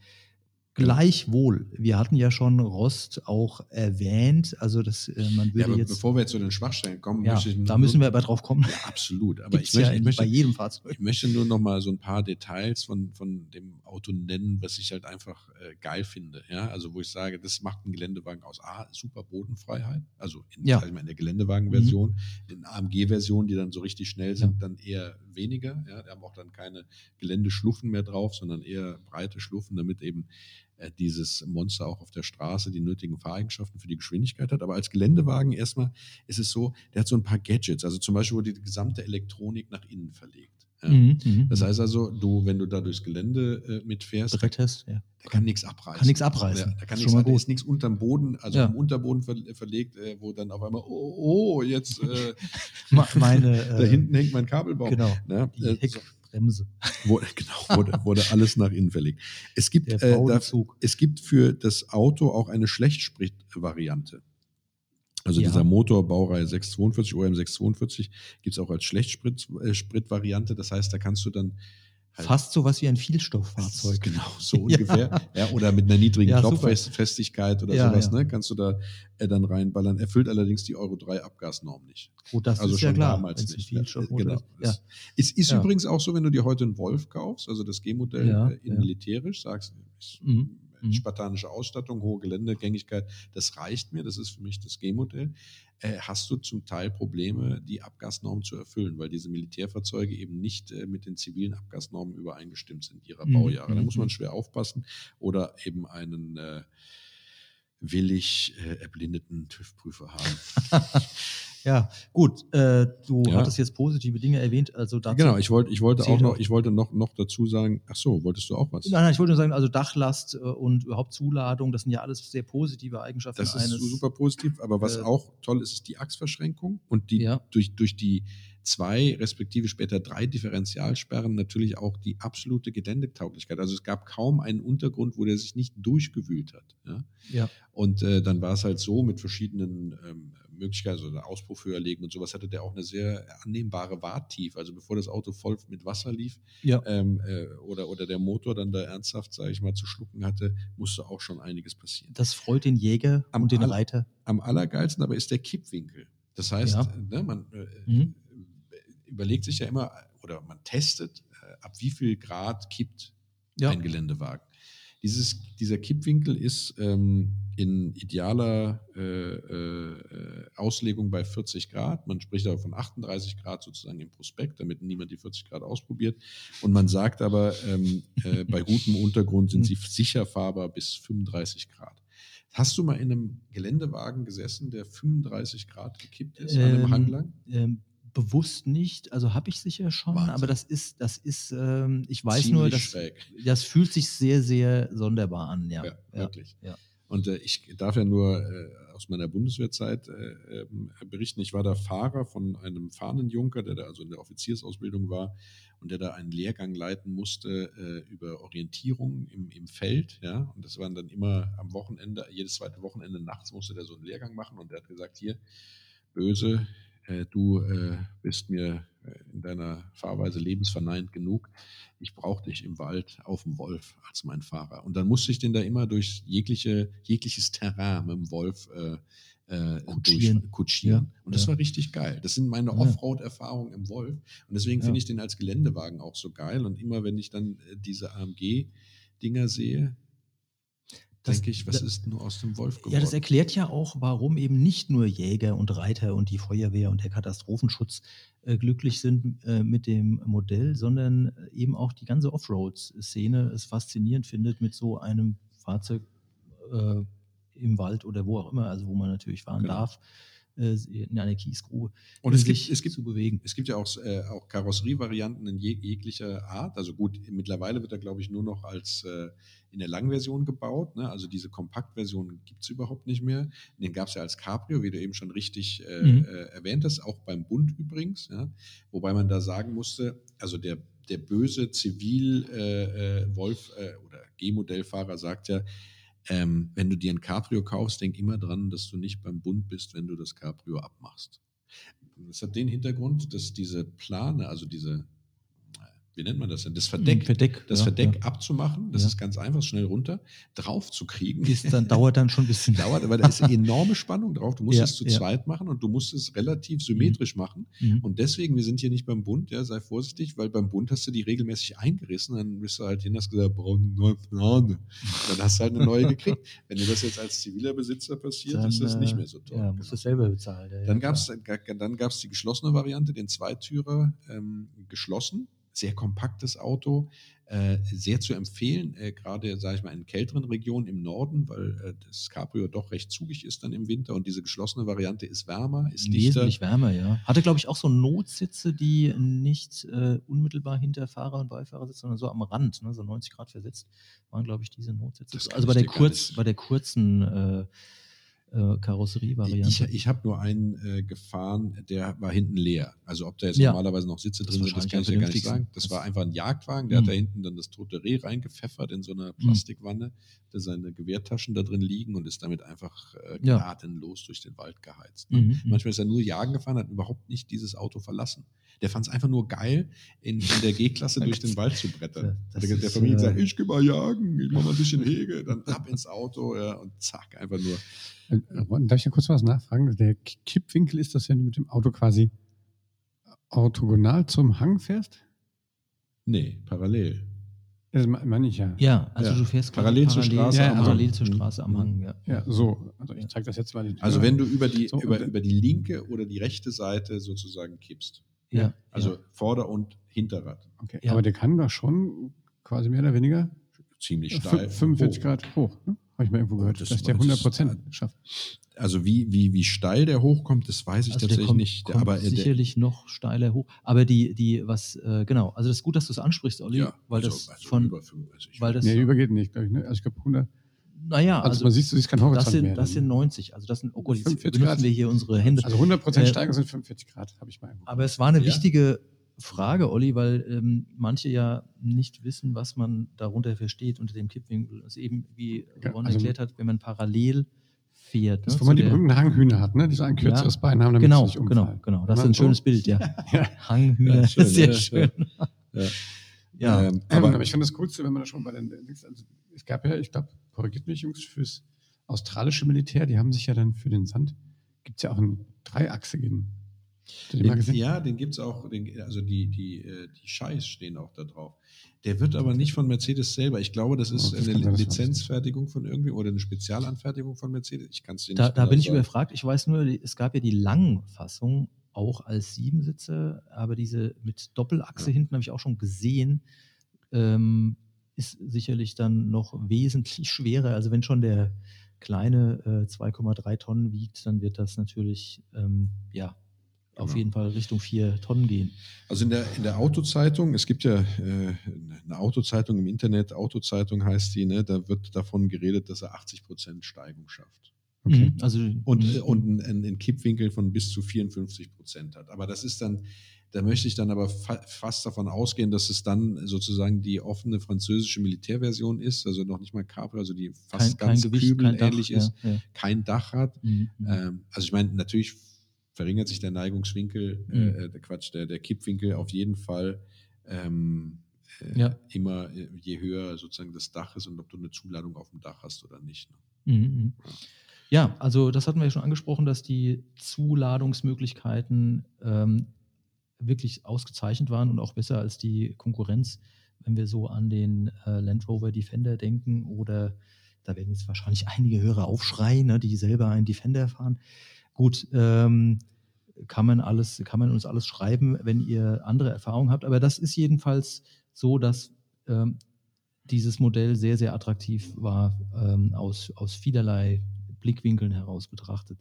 C: Gleichwohl, wir hatten ja schon Rost auch erwähnt, also das, äh, man würde ja, jetzt.
B: Bevor wir jetzt zu den Schwachstellen kommen,
C: ja, ich da müssen wir aber drauf kommen.
B: Ja, absolut. Aber ich möchte, ja ich möchte, bei jedem Fahrzeug. Ich möchte nur noch mal so ein paar Details von, von dem Auto nennen, was ich halt einfach äh, geil finde. Ja, also wo ich sage, das macht ein Geländewagen aus. A, super Bodenfreiheit, also in, ja. in der Geländewagen-Version, mhm. in AMG-Versionen, die dann so richtig schnell sind, dann eher weniger. Ja, die haben auch dann keine Geländeschluffen mehr drauf, sondern eher breite Schluffen, damit eben dieses Monster auch auf der Straße die nötigen Fahreigenschaften für die Geschwindigkeit hat. Aber als Geländewagen erstmal ist es so, der hat so ein paar Gadgets. Also zum Beispiel wurde die gesamte Elektronik nach innen verlegt. Ja. Mhm, mhm das mhm. heißt also, du, wenn du da durchs Gelände äh, mitfährst,
C: Bretttest, ja.
B: da kann nichts abreißen.
C: Kann nichts abreißen. Ja,
B: da kann nichts, ist nichts unterm Boden, also ja. am Unterboden ver verlegt, äh, wo dann auf einmal, oh, oh jetzt äh,
C: meine,
B: da hinten hängt mein Kabelbaum.
C: Genau.
B: Ne?
C: Die äh, Heck, Bremse.
B: Wurde, genau, wurde, wurde alles nach innen verlegt. Es gibt, äh, da, es gibt für das Auto auch eine Schlechtsprit-Variante. Also
C: Ja.
B: dieser Motor Baureihe 642, OM 642, gibt es auch als Schlechtsprit-Variante. Das heißt, da kannst du dann halt
C: Fast sowas wie ein Vielstofffahrzeug.
B: Genau, so
C: Ja.
B: ungefähr. Ja. oder mit einer niedrigen
C: Ja.
B: Klopffestigkeit oder
C: Ja,
B: sowas,
C: ja.
B: ne? Kannst du da äh, dann reinballern. Erfüllt allerdings die Euro 3 Abgasnorm nicht.
C: Gut, das
B: also
C: ist
B: schon
C: ja klar.
B: damals nicht.
C: Vielstoffmotor
B: genau.
C: Ja.
B: Das- Es ist
C: Ja.
B: übrigens auch so, wenn du dir heute einen Wolf kaufst, also das G-Modell
C: Ja,
B: äh, in
C: ja.
B: militärisch, sagst ist,
C: Mhm. Mhm.
B: spartanische Ausstattung, hohe Geländegängigkeit, das reicht mir, das ist für mich das G-Modell, äh, hast du zum Teil Probleme, die Abgasnormen zu erfüllen, weil diese Militärfahrzeuge eben nicht äh, mit den zivilen Abgasnormen übereingestimmt sind ihrer
C: Mhm,
B: Baujahre. Da
C: mhm,
B: muss man
C: mhm.
B: schwer aufpassen oder eben einen äh, willig äh, erblindeten TÜV-Prüfer haben.
C: Ja, gut. Äh, du
B: Ja.
C: hattest jetzt positive Dinge erwähnt. Also dazu,
B: Genau, ich wollte, ich wollte auch noch, ich wollte noch, noch dazu sagen, ach so, wolltest du auch was?
C: Nein, nein, ich wollte nur sagen, also Dachlast äh, und überhaupt Zuladung, das sind ja alles sehr positive Eigenschaften
B: Das ist
C: eines.
B: super positiv, aber was
C: äh,
B: auch toll ist, ist die Achsverschränkung und die
C: Ja.
B: durch, durch die zwei, respektive später drei Differentialsperren natürlich auch die absolute Geländetauglichkeit. Also es gab kaum einen Untergrund, wo der sich nicht durchgewühlt hat. Ja?
C: Ja.
B: Und äh, dann war es halt so mit verschiedenen ähm, Möglichkeiten, also der Auspuff höher legen und sowas, hatte der auch eine sehr annehmbare Warttiefe. Also bevor das Auto voll mit Wasser lief
C: Ja.
B: ähm, äh, oder, oder der Motor dann da ernsthaft, sage ich mal, zu schlucken hatte, musste auch schon einiges passieren.
C: Das freut den Jäger
B: Am
C: und den Reiter.
B: Am allergeilsten aber ist der Kippwinkel. Das heißt,
C: Ja.
B: ne, man äh,
C: Mhm.
B: überlegt sich ja immer oder man testet, äh, ab wie viel Grad kippt
C: Ja.
B: ein Geländewagen. Dieses, dieser Kippwinkel ist ähm, in idealer äh, äh, Auslegung bei 40 Grad. Man spricht aber von 38 Grad sozusagen im Prospekt, damit niemand die 40 Grad ausprobiert. Und man sagt aber, ähm, äh, bei gutem Untergrund sind sie sicher fahrbar bis 35 Grad. Hast du mal in einem Geländewagen gesessen, der 35 Grad gekippt ist, an einem
C: Ähm,
B: Hanglang?
C: Ähm, bewusst nicht, also habe ich sicher schon,
B: Wahnsinn.
C: aber das ist, das ist, ähm, ich weiß nur,
B: Ziemlich
C: dass
B: schräg.
C: das fühlt sich sehr, sehr sonderbar an, ja.
B: Ja,
C: ja.
B: wirklich.
C: ja.
B: Und äh, ich darf ja nur äh, aus meiner Bundeswehrzeit äh, ähm, berichten. Ich war da Fahrer von einem Fahnenjunker, der da also in der Offiziersausbildung war und der da einen Lehrgang leiten musste äh, über Orientierung im, im Feld. Ja? Und das waren dann immer am Wochenende, jedes zweite Wochenende nachts musste der so einen Lehrgang machen und der hat gesagt, hier, böse, du äh, bist mir äh, in deiner Fahrweise lebensverneint genug. Ich brauche dich im Wald auf dem Wolf als mein Fahrer. Und dann musste ich den da immer durch jegliche, jegliches Terrain mit dem Wolf äh, äh,
C: Kutschieren.
B: durch- kutschieren.
C: Ja,
B: Und das
C: ja.
B: war richtig geil. Das sind meine
C: Ja.
B: Offroad-Erfahrungen im Wolf. Und deswegen finde ich den als Geländewagen auch so geil. Und immer wenn ich dann äh, diese AMG-Dinger sehe,
C: Das-
B: denke ich, was
C: da-
B: ist nur aus dem Wolf geworden?
C: Ja, das erklärt ja auch, warum eben nicht nur Jäger und Reiter und die Feuerwehr und der Katastrophenschutz äh, glücklich sind äh, mit dem Modell, sondern äh, eben auch die ganze Offroad-Szene es faszinierend findet, mit so einem Fahrzeug äh, im Wald oder wo auch immer, also wo man natürlich fahren
B: Genau.
C: darf, in einer Kiesgrube
B: Und es gibt, es gibt
C: zu bewegen.
B: Es gibt ja auch, äh, auch Karosserievarianten in jeg jeglicher Art. Also gut, mittlerweile wird er, glaube ich, nur noch als äh, in der Langversion gebaut. Ne? Also diese Kompaktversion gibt es überhaupt nicht mehr. Den gab es ja als Cabrio, wie du eben schon richtig äh,
C: Mhm.
B: äh, erwähnt hast, auch beim Bund übrigens. Ja? Wobei man da sagen musste, also der, der böse Zivil-Wolf äh, oder G-Modellfahrer sagt ja, ähm, wenn du dir ein Cabrio kaufst, denk immer dran, dass du nicht beim Bund bist, wenn du das Cabrio abmachst. Das hat den Hintergrund, dass diese Plane, also diese, wie nennt man das denn, das Verdeck,
C: Verdeck,
B: das
C: ja,
B: Verdeck
C: ja.
B: abzumachen, das
C: Ja.
B: ist ganz einfach, schnell runter, drauf zu kriegen.
C: Ist dann, dauert dann schon ein bisschen.
B: dauert, aber da ist enorme Spannung drauf. Du musst es zu zweit machen und du musst es relativ symmetrisch machen.
C: Mhm.
B: Und deswegen, wir sind hier nicht beim Bund, ja, sei vorsichtig, weil beim Bund hast du die regelmäßig eingerissen, dann bist du halt hin, hast gesagt, brauche eine neue Plane. Dann hast du halt eine neue gekriegt. Wenn dir das jetzt als ziviler Besitzer passiert,
C: Dann,
B: ist das nicht
C: äh,
B: mehr so toll.
C: Ja,
B: Genau.
C: musst du selber bezahlen. Ja,
B: Dann gab es dann gab's die geschlossene Variante, den Zweitürer ähm, geschlossen. Sehr kompaktes Auto, äh, sehr zu empfehlen, äh, gerade, sage ich mal, in kälteren Regionen im Norden, weil äh, das Cabrio doch recht zugig ist dann im Winter und diese geschlossene Variante ist wärmer, ist dichter.
C: Wesentlich wärmer, ja. Hatte, glaube ich, auch so Notsitze, die nicht äh, unmittelbar hinter Fahrer und Beifahrer sitzen, sondern so am Rand, ne, so 90 Grad versetzt, waren, glaube ich, diese Notsitze. Also bei der, kurz, bei der kurzen äh, äh, Karosserievariante.
B: Ich, ich habe nur einen äh, gefahren, der war hinten leer. Also ob da jetzt
C: Ja.
B: normalerweise noch Sitze
C: Das
B: drin sind, das kann ich ja gar nicht sagen. Das war einfach ein Jagdwagen, der hat
C: Mhm.
B: da hinten dann das tote Reh reingepfeffert in so eine Plastikwanne, da seine Gewehrtaschen da drin liegen und ist damit einfach äh,
C: Ja.
B: gnadenlos durch den Wald geheizt. Ne?
C: Mhm, mhm.
B: Manchmal ist er nur jagen gefahren, hat überhaupt nicht dieses Auto verlassen. Der fand es einfach nur geil, in, in der G-Klasse durch den Wald zu brettern.
C: Das
B: der, der Familie
C: äh,
B: gesagt, ich gehe mal jagen, ich mach mal ein bisschen Hege, dann ab ins Auto ja, und zack, einfach nur.
D: Äh, Darf ich da kurz was nachfragen? Der Kippwinkel ist das, wenn du mit dem Auto quasi orthogonal zum Hang fährst?
B: Nee, parallel.
D: Das me- meine ich ja.
C: ja, also
B: Ja.
C: du fährst quasi
B: Parallel zur Straße
D: am Hang.
C: parallel zur
B: Mhm.
C: Straße am Hang, ja.
D: Ja, so. Also ich zeige das jetzt mal.
B: Also wenn du über die,
D: So,
B: über, über die linke oder die rechte Seite sozusagen kippst.
C: Ja,
B: Also
C: ja.
B: Vorder- und Hinterrad.
D: Okay.
C: Ja.
D: Aber der kann doch schon quasi mehr oder weniger
B: Ziemlich steil.
D: 45
B: hoch.
D: Grad hoch. Ne? Habe ich mal irgendwo gehört,
B: das-
D: dass der
B: das-
D: 100 Prozent schafft.
B: Also wie, wie, wie steil der hochkommt, das weiß ich
C: Also der
B: tatsächlich
C: kommt,
B: nicht.
C: kommt
B: aber äh, der,
C: sicherlich noch steiler hoch. Aber die, die, was, äh, genau, also das ist gut, dass du es ansprichst, Olli,
B: ja,
C: weil
B: also-
C: das
B: also
C: von,
B: über fünf- also ich
C: weil das,
D: Nee, übergeht nicht, glaube ich. Ne? Also ich glaube 100.
C: naja,
D: Also,
C: also,
D: man sieht, du siehst kein Horizont
C: das sind,
D: mehr.
C: das
D: dann.
C: sind 90, also das sind, oh Gott, jetzt
D: 45
C: benutzen
D: Grad.
C: wir hier unsere Hände.
D: Also 100 Prozent
C: Äh,
D: Steigung sind 45 Grad, habe ich mal irgendwo.
C: Aber es war eine
B: Ja.
C: wichtige Frage, Olli, weil ähm, manche ja nicht wissen, was man darunter versteht unter dem Kippwinkel. Also eben, wie
D: Ja,
C: Ron
D: also-
C: erklärt hat, wenn man parallel fährt.
D: Das ist,
C: ne,
D: wo man die berühmten Hanghühner hat, ne? die so ein kürzeres
C: Ja,
D: Bein haben, damit
C: Genau,
D: sie nicht
C: genau,
D: umfallen.
C: genau. Das ist ein
D: so-
C: schönes Bild, ja.
D: Ja.
C: Hanghühner,
B: Ja, schön,
C: sehr
B: ja,
C: schön.
B: Ja.
C: Ja,
B: Ähm,
D: Aber,
B: aber
D: aber ich finde das Coolste, wenn man da schon bei den. Also es gab ja, ich glaube, korrigiert mich, Jungs, fürs australische Militär, die haben sich ja dann für den Sand, gibt es ja auch einen dreiachsigen. Den
B: ja, den gibt es auch, den, also die, die, äh, die Scheiß stehen auch da drauf. Der wird aber nicht von Mercedes selber. Ich glaube, das ist
D: Oh, das
B: eine Lizenzfertigung von irgendwie oder eine Spezialanfertigung von Mercedes. Ich kann es dir
C: da,
B: nicht
C: da
B: genau
C: bin ich
B: sagen.
C: überfragt. Ich weiß nur, es gab ja die Langfassung auch als Siebensitzer, aber diese mit Doppelachse
B: Ja.
C: hinten habe ich auch schon gesehen. Ähm, ist sicherlich dann noch wesentlich schwerer. Also wenn schon der kleine äh, 2,3 Tonnen wiegt, dann wird das natürlich ähm, ja auf
B: Genau.
C: jeden Fall Richtung 4 Tonnen gehen.
B: Also in der, in der Autozeitung, es gibt ja äh, eine Autozeitung im Internet, Autozeitung heißt die, ne, da wird davon geredet, dass er 80% Steigung schafft.
D: Okay.
C: Mhm. Also
B: Und, und einen, einen Kippwinkel von bis zu 54% hat. Aber das ist dann, da möchte ich dann aber fa fast davon ausgehen, dass es dann sozusagen die offene französische Militärversion ist, also noch nicht mal Capri, also die fast
C: kein, kein
B: ganz
C: Gewicht, kein Dach.
B: kübelähnlich ist,
C: Ja, ja.
B: kein Dach hat.
C: Mhm. mhm.
B: Ähm, also ich meine, natürlich verringert sich der Neigungswinkel,
C: Mhm.
B: äh, der Quatsch, der, der Kippwinkel auf jeden Fall ähm, äh,
C: Ja.
B: immer, äh, je höher sozusagen das Dach ist und ob du eine Zuladung auf dem Dach hast oder nicht. Ne?
C: Mhm, mhm. Ja, also das hatten wir ja schon angesprochen, dass die Zuladungsmöglichkeiten ähm, wirklich ausgezeichnet waren und auch besser als die Konkurrenz, wenn wir so an den äh, Land Rover Defender denken oder da werden jetzt wahrscheinlich einige Hörer aufschreien, ne, die selber einen Defender fahren. Gut, ähm, kann man alles, kann man uns alles schreiben, wenn ihr andere Erfahrungen habt. Aber das ist jedenfalls so, dass ähm, dieses Modell sehr, sehr attraktiv war, ähm, aus, aus vielerlei Blickwinkeln heraus betrachtet.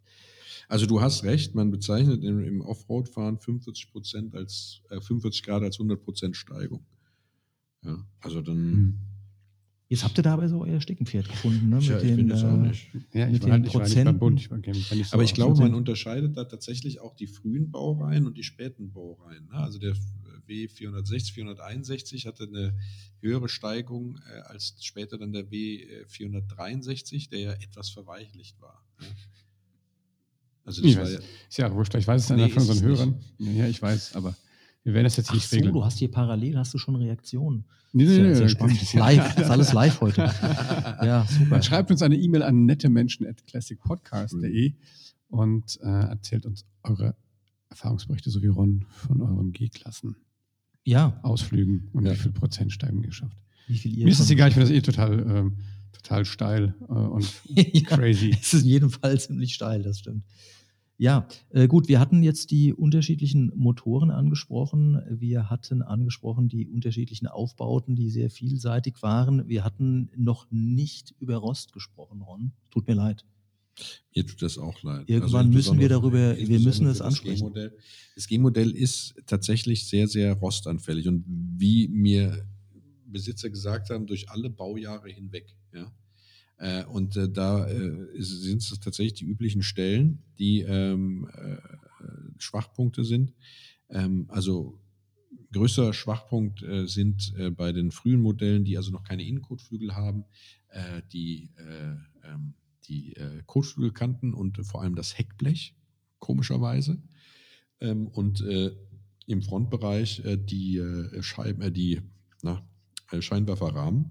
B: Also du hast recht, man bezeichnet im, im Offroad-Fahren 45 Prozent als äh, 45 Grad als 100 Prozent Steigung. Ja, also dann.
D: Mhm.
C: Jetzt habt ihr da aber so euer Steckenpferd gefunden, ne?
B: Tja,
C: mit
B: ich
C: den,
B: jetzt auch
C: äh,
B: nicht.
D: Ja, ich
C: mit
D: war,
C: den
D: halt, ich war nicht beim
C: Prozenten.
D: Bund. Ich war, nicht so
B: Aber ich glaube, man unterscheidet da tatsächlich auch die frühen Baureihen und die späten Baureihen. Ne? Also der W460, 461 hatte eine höhere Steigung äh, als später dann der W463, der ja etwas verweichlicht war. Ne? Also das
D: Ich
B: war
D: weiß.
B: ja,
D: Ist ja wurscht, ich weiß es dann
B: Nee,
D: von
B: ist
D: unseren Hörern. Ja, ja, ich weiß, aber wir werden das jetzt
C: Ach
D: nicht
C: so,
D: regeln.
C: du hast hier parallel, hast du schon Reaktionen.
D: Nee,
C: Sehr,
D: nee,
C: sehr
D: nee.
C: spannend. Das ist live, das ist alles live heute. Ja, super.
D: Man schreibt uns eine E-Mail an nettemenschen.classicpodcast.de und äh, erzählt uns eure Erfahrungsberichte, so wie Ron, von euren G-Klassen,
C: Ja,
D: Ausflügen und
B: Ja.
D: wie viel Prozent Steigen geschafft.
C: wie viel ihr
D: Mir ist es
C: von-
D: egal, ich finde das eh total, ähm, total steil äh, und
C: ja,
D: crazy.
C: Es ist in jedem Fall ziemlich steil, das stimmt. Ja, äh, gut, wir hatten jetzt die unterschiedlichen Motoren angesprochen. Wir hatten angesprochen die unterschiedlichen Aufbauten, die sehr vielseitig waren. Wir hatten noch nicht über Rost gesprochen, Ron. Tut mir leid.
B: Mir tut das auch leid. Also
C: Irgendwann müssen wir darüber- wir müssen es ansprechen.
B: Das G-Modell. Das G-Modell ist tatsächlich sehr, sehr rostanfällig und wie mir Besitzer gesagt haben, durch alle Baujahre hinweg. Ja. Äh, und äh, da äh, sind es tatsächlich die üblichen Stellen, die ähm, äh, Schwachpunkte sind. Ähm, also größter Schwachpunkt sind bei den frühen Modellen, die also noch keine Innenkotflügel haben, die, ähm, die Kotflügelkanten und vor allem das Heckblech, komischerweise. Und im Frontbereich die Scheiben, die na, Scheinwerferrahmen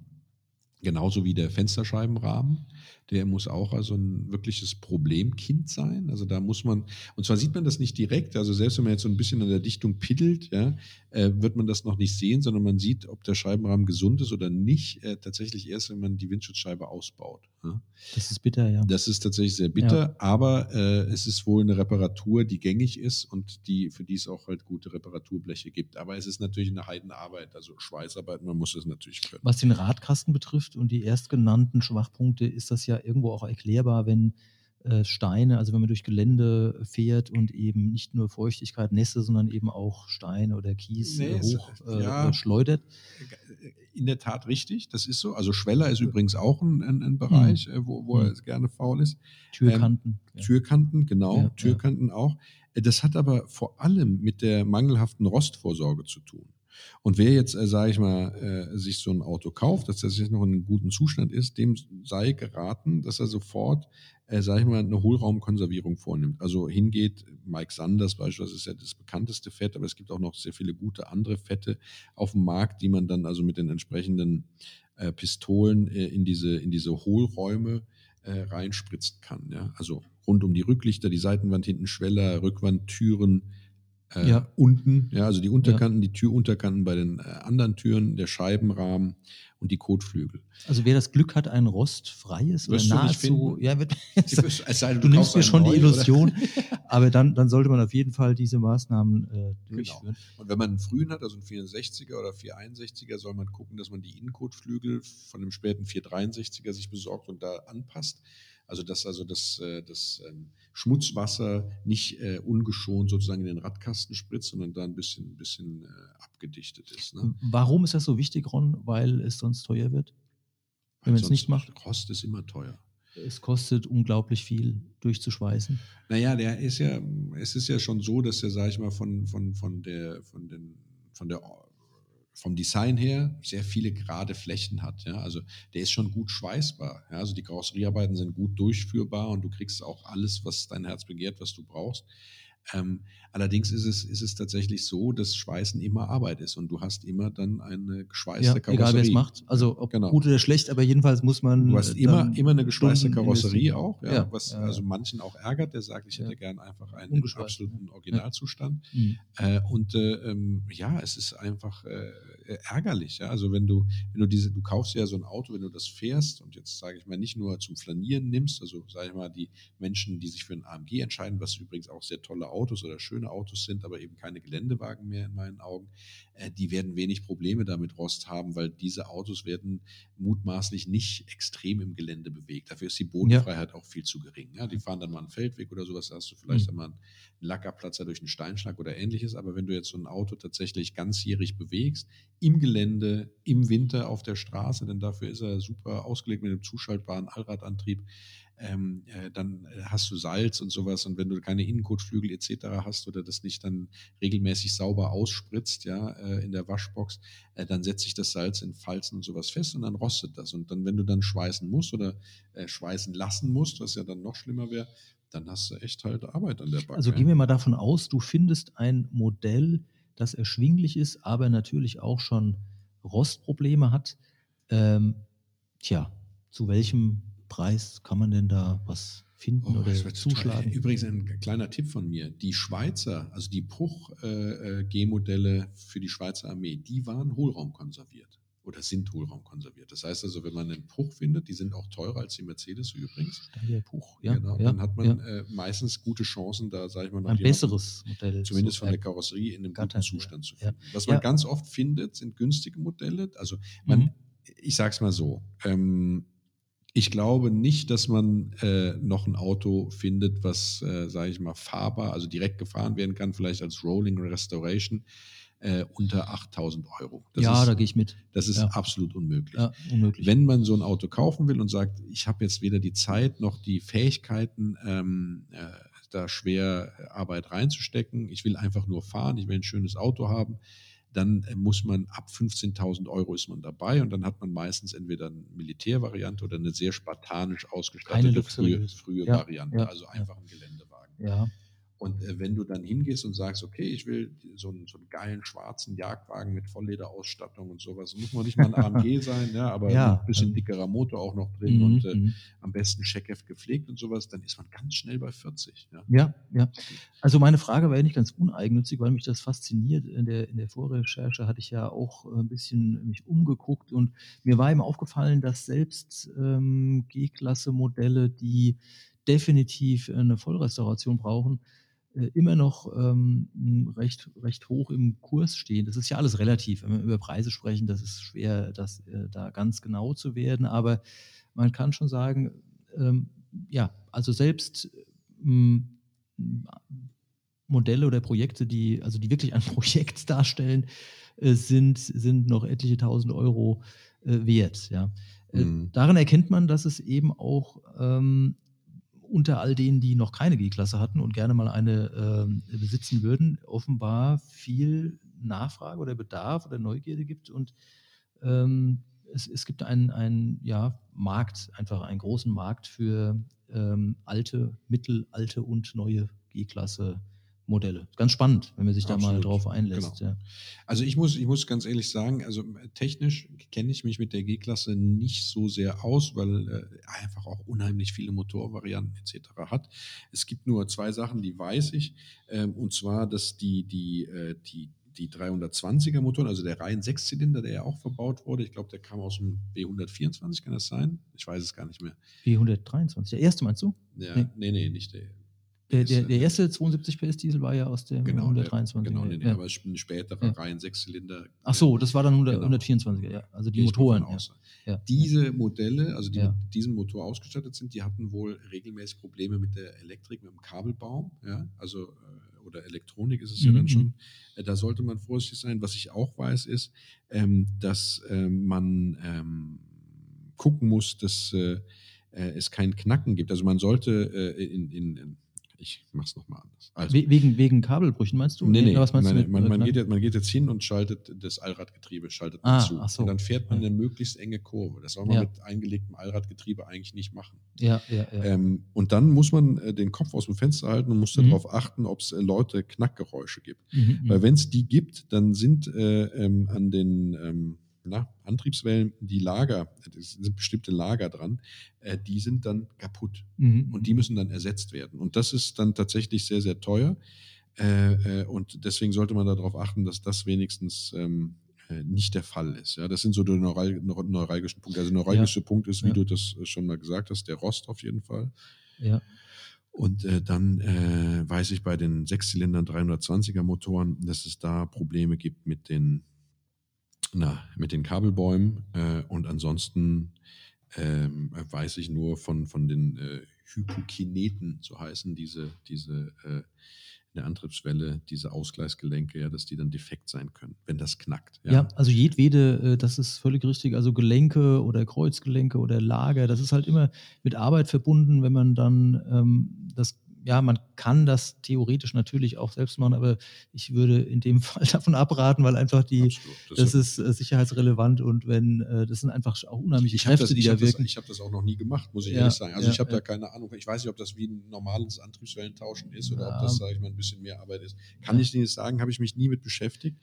B: Genauso wie der Fensterscheibenrahmen. Der muss auch also ein wirkliches Problemkind sein. Also da muss man, und zwar sieht man das nicht direkt, also selbst wenn man jetzt so ein bisschen an der Dichtung piddelt, ja, äh, wird man das noch nicht sehen, sondern man sieht, ob der Scheibenrahmen gesund ist oder nicht, äh, tatsächlich erst, wenn man die Windschutzscheibe ausbaut. Ja.
C: Das ist bitter, ja.
B: Das ist tatsächlich sehr bitter, ja. aber äh, es ist wohl eine Reparatur, die gängig ist und die, für die es auch halt gute Reparaturbleche gibt. Aber es ist natürlich eine Heidenarbeit, also Schweißarbeit, man muss es natürlich können.
C: Was den Radkasten betrifft und die erstgenannten Schwachpunkte, ist das ja irgendwo auch erklärbar, wenn äh, Steine, also wenn man durch Gelände fährt und eben nicht nur Feuchtigkeit, Nässe, sondern eben auch Steine oder Kies nee, hoch äh, ja, äh, schleudert.
B: In der Tat richtig, das ist so. Also Schweller ist übrigens auch ein, ein, ein Bereich, mhm. wo, wo mhm. er gerne faul ist.
C: Türkanten.
B: Ähm, ja. Türkanten, genau, ja, Türkanten auch. Das hat aber vor allem mit der mangelhaften Rostvorsorge zu tun. Und wer jetzt, äh, sage ich mal, äh, sich so ein Auto kauft, dass das jetzt noch in einem guten Zustand ist, dem sei geraten, dass er sofort, äh, sage ich mal, eine Hohlraumkonservierung vornimmt. Also hingeht, Mike Sanders beispielsweise ist ja das bekannteste Fett, aber es gibt auch noch sehr viele gute andere Fette auf dem Markt, die man dann also mit den entsprechenden äh, Pistolen äh, in, diese, in diese Hohlräume äh, reinspritzen kann. Ja? Also rund um die Rücklichter, die Seitenwand hinten, Schweller, Rückwand, Türen, äh, ja. unten, ja, also die Unterkanten, ja. die Türunterkanten bei den äh, anderen Türen, der Scheibenrahmen und die Kotflügel.
C: Also wer das Glück hat, ein rostfreies oder nahezu, ja, wird,
B: du,
C: du nimmst mir schon neu, die Illusion, aber dann, dann sollte man auf jeden Fall diese Maßnahmen äh, durchführen. Genau.
B: Und wenn man einen frühen hat, also einen 64er oder 461er, soll man gucken, dass man die Innenkotflügel von dem späten 463er sich besorgt und da anpasst. Also dass also das, äh, das ähm, Schmutzwasser nicht äh, ungeschont sozusagen in den Radkasten spritzt, sondern da ein bisschen, ein bisschen äh, abgedichtet ist. Ne?
C: Warum ist das so wichtig, Ron? Weil es sonst teuer wird? Wenn man es nicht macht?
B: Rost ist immer teuer.
C: Es kostet unglaublich viel durchzuschweißen.
B: Naja, der ist ja, es ist ja schon so, dass er, sag ich mal, von, von, von der, von den, von der vom Design her sehr viele gerade Flächen hat. Ja? Also der ist schon gut schweißbar. Ja? Also die Karosseriearbeiten sind gut durchführbar und du kriegst auch alles, was dein Herz begehrt, was du brauchst. Ähm, allerdings ist es, ist es tatsächlich so, dass Schweißen immer Arbeit ist und du hast immer dann eine geschweißte ja, Karosserie.
C: Egal wer es macht, also ob genau. gut oder schlecht, aber jedenfalls muss man.
B: Du hast immer, immer eine geschweißte Karosserie auch, ja, ja, was also manchen auch ärgert, der sagt, ich hätte gern einfach einen absoluten Originalzustand. Mhm. Äh, und äh, ähm, ja, es ist einfach äh, ärgerlich. Also wenn du, wenn du diese, du kaufst ja so ein Auto, wenn du das fährst und jetzt sage ich mal nicht nur zum Flanieren nimmst, also sage ich mal die Menschen, die sich für ein AMG entscheiden, was übrigens auch sehr tolle Autos oder schöne Autos sind, aber eben keine Geländewagen mehr in meinen Augen, äh, die werden wenig Probleme damit Rost haben, weil diese Autos werden mutmaßlich nicht extrem im Gelände bewegt. Dafür ist die Bodenfreiheit ja. auch viel zu gering. Ja, die fahren dann mal einen Feldweg oder sowas, da hast du vielleicht mhm. mal einen Lackerplatzer durch einen Steinschlag oder ähnliches. Aber wenn du jetzt so ein Auto tatsächlich ganzjährig bewegst, im Gelände, im Winter auf der Straße, denn dafür ist er super ausgelegt mit einem zuschaltbaren Allradantrieb, ähm, äh, dann äh, hast du Salz und sowas und wenn du keine Innenkotflügel etc. hast oder das nicht dann regelmäßig sauber ausspritzt, ja, äh, in der Waschbox, äh, dann setzt sich das Salz in Falzen und sowas fest und dann rostet das. Und dann, wenn du dann schweißen musst oder äh, schweißen lassen musst, was ja dann noch schlimmer wäre, dann hast du echt halt Arbeit an der Backe.
C: Also gehen wir mal davon aus, du findest ein Modell, das erschwinglich ist, aber natürlich auch schon Rostprobleme hat. Ähm, tja, zu welchem Preis kann man denn da was finden oh, oder zuschlagen?
B: Total. Übrigens ein kleiner Tipp von mir. Die Schweizer, also die Bruch-G-Modelle äh, äh für die Schweizer Armee, die waren hohlraumkonserviert oder sind hohlraumkonserviert. Das heißt also, wenn man einen Puch findet, die sind auch teurer als die Mercedes übrigens.
C: Puch, ja.
B: Genau,
C: ja,
B: dann hat man ja. äh, meistens gute Chancen, da sage ich mal noch
C: ein besseres Modell.
B: Zumindest von der Karosserie in einem guten Zustand zu finden. Was man ganz oft findet, sind günstige Modelle. Also man, mhm. ich sage es mal so, ähm, ich glaube nicht, dass man äh, noch ein Auto findet, was, äh, sage ich mal, fahrbar, also direkt gefahren werden kann, vielleicht als Rolling Restoration. äh, unter 8000 Euro. Das
C: ja,
B: ist,
C: da gehe ich mit.
B: Das ist
C: Ja.
B: absolut unmöglich.
C: Ja, unmöglich.
B: Wenn man so ein Auto kaufen will und sagt, ich habe jetzt weder die Zeit noch die Fähigkeiten, ähm, äh, da schwer Arbeit reinzustecken, ich will einfach nur fahren, ich will ein schönes Auto haben, dann muss man ab 15.000 Euro ist man dabei und dann hat man meistens entweder eine Militärvariante oder eine sehr spartanisch ausgestattete frühe, frühe
C: Ja,
B: Variante,
C: ja,
B: also einfach ein Geländewagen.
C: ja.
B: Und äh, wenn du dann hingehst und sagst, okay, ich will so einen, so einen geilen schwarzen Jagdwagen mit Volllederausstattung und sowas, muss man nicht mal ein AMG sein, ja, aber
C: Ja,
B: ein bisschen dickerer Motor auch noch drin
C: Mhm,
B: und äh,
C: mhm.
B: am besten Checkheft gepflegt und sowas, dann ist man ganz schnell bei 40. Ja.
C: Ja, ja. Also meine Frage war ja nicht ganz uneigennützig, weil mich das fasziniert. In der, in der Vorrecherche hatte ich ja auch äh, ein bisschen mich umgeguckt und mir war eben aufgefallen, dass selbst ähm, G-Klasse-Modelle, die definitiv eine Vollrestauration brauchen, äh, immer noch ähm, m, recht, recht hoch im Kurs stehen. Das ist ja alles relativ. Wenn wir über Preise sprechen, das ist schwer, das äh, da ganz genau zu werden. Aber man kann schon sagen, ähm, ja, also selbst ähm, Modelle oder Projekte, die, also die wirklich ein Projekt darstellen, äh, sind, sind noch etliche tausend Euro äh, wert. Ja. Äh,
B: Mhm.
C: Daran erkennt man, dass es eben auch ähm, unter all denen, die noch keine G-Klasse hatten und gerne mal eine ähm, besitzen würden, offenbar viel Nachfrage oder Bedarf oder Neugierde gibt und ähm, es, es gibt einen, einen ja, Markt, einfach einen großen Markt für ähm, alte, mittelalte und neue G-Klasse Modelle. Ganz spannend, wenn man sich da mal
B: Absolut,
C: drauf einlässt.
B: genau.
C: Ja.
B: Also ich muss, ich muss ganz ehrlich sagen, also technisch kenne ich mich mit der G-Klasse nicht so sehr aus, weil äh, einfach auch unheimlich viele Motorvarianten etc. hat. Es gibt nur zwei Sachen, die weiß ich, ähm, und zwar, dass die, die, äh, die die 320er Motoren, also der rein Sechszylinder, der ja auch verbaut wurde, ich glaube, der kam aus dem B124, kann das sein? Ich weiß es gar nicht mehr.
C: B123, der erste meinst du?
B: Ja,
C: Nee.
B: nee, nee, nicht der.
C: Der, der, der
B: äh,
C: erste 72 PS Diesel war ja aus der
B: Genau,
C: 123.
B: Der, genau, nee, nee,
C: ja.
B: aber ein späterer
C: Ja.
B: rein Sechszylinder.
C: Ach so, das war dann 100,
B: Genau.
C: 124er, ja. Also die
B: ich
C: Motoren. Ja.
B: Diese Modelle, also die mit diesem Motor ausgestattet sind, die hatten wohl regelmäßig Probleme mit der Elektrik, mit dem Kabelbaum, ja, also äh, oder Elektronik ist es ja
C: Mhm,
B: dann schon. Äh, Da sollte man vorsichtig sein. Was ich auch weiß, ist, ähm, dass ähm, man ähm, gucken muss, dass äh, es kein Knacken gibt. Also man sollte äh, in, in, ich mach's nochmal anders. Also,
C: We- Wegen, wegen Kabelbrüchen meinst du?
B: Nee, nee,
C: was meinst
B: nein,
C: du
B: man, man, geht jetzt, man geht jetzt hin und schaltet das Allradgetriebe, schaltet
C: Ah,
B: zu.
C: so.
B: Und dann fährt man eine möglichst enge Kurve. Das soll man
C: Ja.
B: mit eingelegtem Allradgetriebe eigentlich nicht machen.
C: Ja, ja, ja.
B: Ähm, und dann muss man äh, den Kopf aus dem Fenster halten und muss
C: Mhm.
B: darauf achten, ob es äh, Leute Knackgeräusche gibt.
C: Mhm, mhm.
B: Weil wenn es die gibt, dann sind äh, ähm, an den ähm, na, Antriebswellen die Lager, es sind bestimmte Lager dran, äh, die sind dann kaputt.
C: Mhm,
B: Und die müssen dann ersetzt werden. Und das ist dann tatsächlich sehr, sehr teuer. Äh, äh, und deswegen sollte man darauf achten, dass das wenigstens ähm, äh, nicht der Fall ist. Ja, das sind so die neural neur- neuralgischen Punkte. Also der neuralgische Punkt ist, wie
C: Ja.
B: du das äh, schon mal gesagt hast, der Rost auf jeden Fall.
C: ja.
B: Und äh, dann äh, weiß ich bei den Sechszylindern 320er Motoren, dass es da Probleme gibt mit den, na, mit den Kabelbäumen. Äh, und ansonsten ähm, weiß ich nur von, von den äh, Hypokineten, so heißen diese, diese äh, in der Antriebswelle, diese Ausgleichsgelenke, ja, dass die dann defekt sein können, wenn das knackt.
C: Ja. also jedwede, äh, das ist völlig richtig. Also Gelenke oder Kreuzgelenke oder Lager, das ist halt immer mit Arbeit verbunden, wenn man dann ähm, das, ja, man kann das theoretisch natürlich auch selbst machen, aber ich würde in dem Fall davon abraten, weil einfach die,
B: Absolut.
C: das ist äh, sicherheitsrelevant und wenn, äh, das sind einfach auch unheimliche
B: Ich habe
C: Kräfte,
B: das,
C: die
B: ich
C: da
B: hab das,
C: wirken.
B: ich hab das auch noch nie gemacht, muss ich
C: Ja,
B: ehrlich sagen. Also
C: ja,
B: ich habe
C: ja.
B: da keine Ahnung. Ich weiß nicht, ob das wie ein normales Antriebswellentauschen ist oder ob das, sage ich mal, ein bisschen mehr Arbeit ist. Kann ich nicht sagen, habe ich mich nie mit beschäftigt.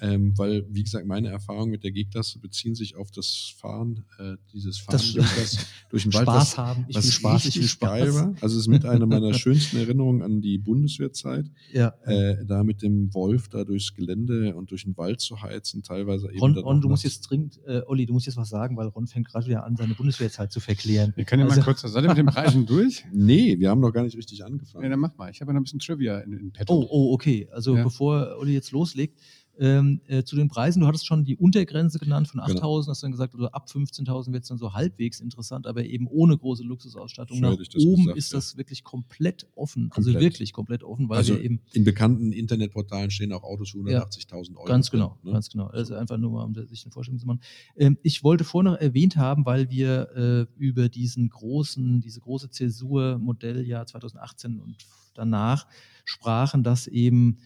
B: Ähm, weil, wie gesagt, meine Erfahrungen mit der G-Klasse beziehen sich auf das Fahren, äh, dieses Fahren
C: Das-
B: durch, das, durch den Wald.
C: Spaß
B: was,
C: haben. Ich
B: was
C: will Spaß, ich will Spaß.
B: geil war. Also es ist mit einer meiner schönsten Erinnerungen an die Bundeswehrzeit,
C: Ja.
B: äh, da mit dem Wolf da durchs Gelände und durch den Wald zu heizen, teilweise eben
C: Ron,
B: dann
C: Ron du musst jetzt dringend, äh, Olli, du musst jetzt was sagen, weil Ron fängt gerade wieder an, seine Bundeswehrzeit zu verklären.
D: Wir können ja mal
C: Also-
D: kurz, seid ihr mit den Preisen durch?
B: Nee, wir haben noch gar nicht richtig angefangen.
D: Ja, dann mach mal. Ich habe ja noch ein bisschen Trivia in, in petto.
C: Oh, oh, okay. Also
D: Ja.
C: bevor Olli jetzt loslegt, Ähm, äh, zu den Preisen, du hattest schon die Untergrenze genannt von
B: Genau.
C: 8.000, hast dann gesagt, also ab 15.000 wird es dann so halbwegs interessant, aber eben ohne große Luxusausstattung.
B: So
C: Nach oben
B: gesagt,
C: ist
B: ja.
C: das wirklich komplett offen, also
B: Komplett.
C: wirklich komplett offen, weil
B: Also
C: wir eben
B: in bekannten Internetportalen stehen auch Autos für 180.000 Euro.
C: Ganz
B: drin,
C: genau,
B: ne?
C: ganz genau. Also einfach nur mal, um sich eine Vorstellung zu machen. Ähm, ich wollte vorher noch erwähnt haben, weil wir äh, über diesen großen, diese große Zäsur Modelljahr 2018 und danach sprachen, dass eben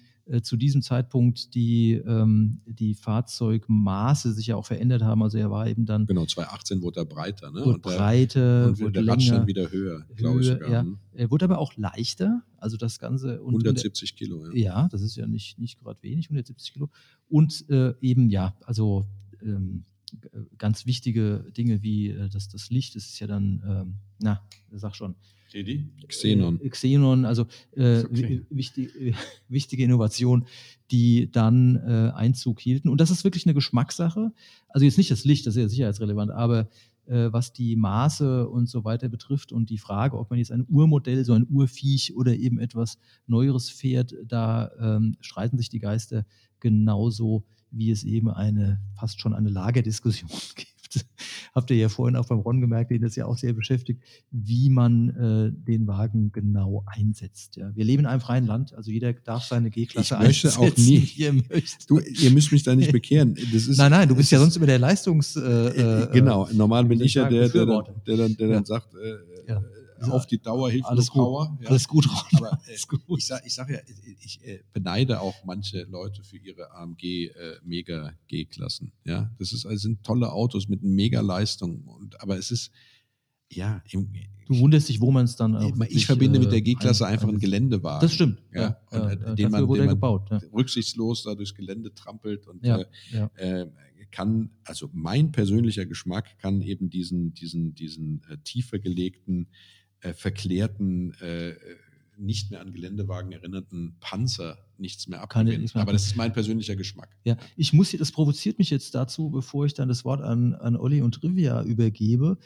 C: zu diesem Zeitpunkt die, ähm, die Fahrzeugmaße sich ja auch verändert haben. Also er war eben dann
B: Genau, 2018 wurde er breiter. Ne?
C: wurde
B: der,
C: breiter,
B: und
C: wurde
B: der
C: länger.
B: Radstand wieder höher, glaube ich sogar.
C: ja.
B: hm?
C: Er wurde aber auch leichter. Also das Ganze und, und der-
B: 170 Kilo, ja.
C: ja, das ist ja nicht, nicht gerade wenig, 170 Kilo. Und äh, eben, ja, also ähm, äh, ganz wichtige Dinge wie äh, das, das Licht, das ist ja dann, ähm, na, sag schon.
D: Teddy?
B: Xenon.
C: Äh, Xenon, also äh,
D: okay.
C: wichtig, äh, wichtige Innovation, die dann äh, Einzug hielten. Und das ist wirklich eine Geschmackssache. Also jetzt nicht das Licht, das ist ja sicherheitsrelevant, aber äh, was die Maße und so weiter betrifft und die Frage, ob man jetzt ein Urmodell, so ein Urviech oder eben etwas Neueres fährt, da ähm, streiten sich die Geister genauso, wie es eben eine fast schon eine Lagerdiskussion gibt. Habt ihr ja vorhin auch beim Ron gemerkt, den das ja auch sehr beschäftigt, wie man äh, den Wagen genau einsetzt. Ja. Wir leben in einem freien Land, also jeder darf seine G-Klasse
B: Ich möchte auch
C: einsetzen,
B: nie-
C: möchte.
B: Du, ihr müsst mich da nicht bekehren. Ist,
C: nein, nein, du bist ja sonst immer der Leistungs... Äh, äh,
B: genau, normal bin ich ja der, der, dann-
C: Befürworter.
B: der dann, der
C: Ja.
B: dann sagt, äh,
C: Ja.
B: Äh, auf die Dauer hilft
C: Alles gut,
B: Power. Ja.
C: alles gut, Ron.
B: Aber äh,
C: Alles gut.
B: ich sage ich sag ja, ich äh, beneide auch manche Leute für ihre AMG äh, Mega G-Klassen. Ja, das ist, also sind tolle Autos mit mega Leistung. Und, aber es ist, ja, im,
C: Du wunderst dich, wo man es dann auch
B: ich,
C: wirklich,
B: verbinde mit
C: äh,
B: der G-Klasse
C: ein-
B: einfach einen
C: einsetzt.
B: Geländewagen.
C: Das stimmt.
B: Ja,
C: Ja,
B: und,
C: ja,
B: äh,
C: ja,
B: den man-
C: wurde
B: den man-
C: gebaut. Ja.
B: rücksichtslos da durchs Gelände trampelt und
C: Ja,
B: äh,
C: ja.
B: äh, kann, also mein persönlicher Geschmack kann eben diesen, diesen, diesen äh, tiefer gelegten, äh, verklärten, äh, nicht mehr an Geländewagen erinnerten Panzer nichts mehr abgewinnen. Aber das ist mein persönlicher Geschmack.
C: Ja, ich muss hier, das provoziert mich jetzt dazu, bevor ich dann das Wort an, an Olli und Rivia übergebe,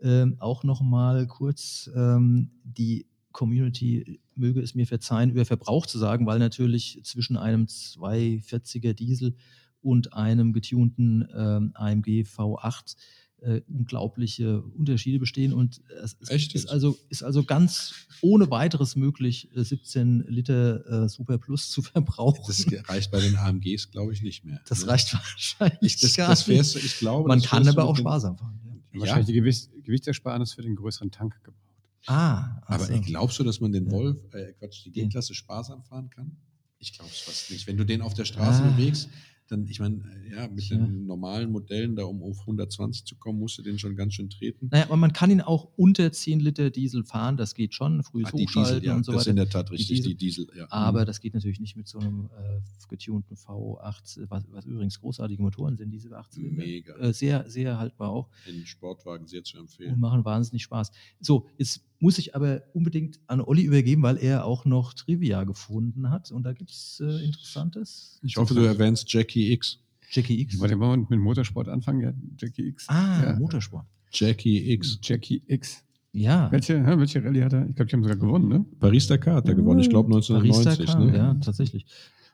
C: ähm, auch nochmal kurz ähm, die Community möge es mir verzeihen, über Verbrauch zu sagen, weil natürlich zwischen einem 240er Diesel und einem getunten ähm, AMG V8 äh, unglaubliche Unterschiede bestehen und es es
B: Echt
C: ist also, ist also ganz ohne weiteres möglich, äh, 17 Liter äh, Super Plus zu verbrauchen.
B: Das reicht bei den AMGs, glaube ich, nicht mehr.
C: Das
B: ne?
C: reicht wahrscheinlich
B: Ich, das,
C: gar
B: das fährst,
C: nicht.
B: du- ich glaube,
C: Man kann aber auch sparsam fahren. Ja.
B: Ja,
D: Wahrscheinlich die Gewicht, Gewichtsersparnis für den größeren Tank gebraucht.
C: Ah, ach
B: aber glaubst du, dass man den. Wolf, äh, Quatsch, die G-Klasse sparsam fahren kann? Ich glaube es fast nicht. Wenn du den auf der Straße
C: Ah.
B: bewegst, dann, ich meine, äh, ja, mit
C: Tja.
B: den normalen Modellen, da um auf 120 zu kommen, musst du den schon ganz schön treten.
C: Naja, aber man kann ihn auch unter 10 Liter Diesel fahren, das geht schon, frühes
B: die
C: Hochschalten
B: Diesel, ja,
C: und so
B: das ist in
C: weiter.
B: der Tat richtig,
C: Diesel.
B: die Diesel. Ja.
C: Aber
B: Mhm.
C: das geht natürlich nicht mit so einem äh, getunten V8, was, was übrigens großartige Motoren sind, diese 18
B: Mega.
C: Äh, sehr, sehr haltbar auch
B: in Sportwagen sehr zu
C: und
B: empfehlen.
C: machen wahnsinnig Spaß. So, jetzt muss ich aber unbedingt an Olli übergeben, weil er auch noch Trivia gefunden hat und da gibt es äh, Interessantes.
B: Ich hoffe, du erwähnst Jackie X.
C: Jackie X.
D: Wollt ihr mal mit Motorsport anfangen? Ja, Jackie X.
C: Ah,
D: ja.
C: Motorsport.
B: Jackie X.
D: Jackie X.
C: Ja.
D: Welche, welche Rallye hat er? Ich glaube, die haben sogar gewonnen, ne?
B: Paris-Dakar hat er gewonnen, ich glaube
C: Paris
B: 1990.
C: Dakar,
B: Ne?
C: Ja, tatsächlich.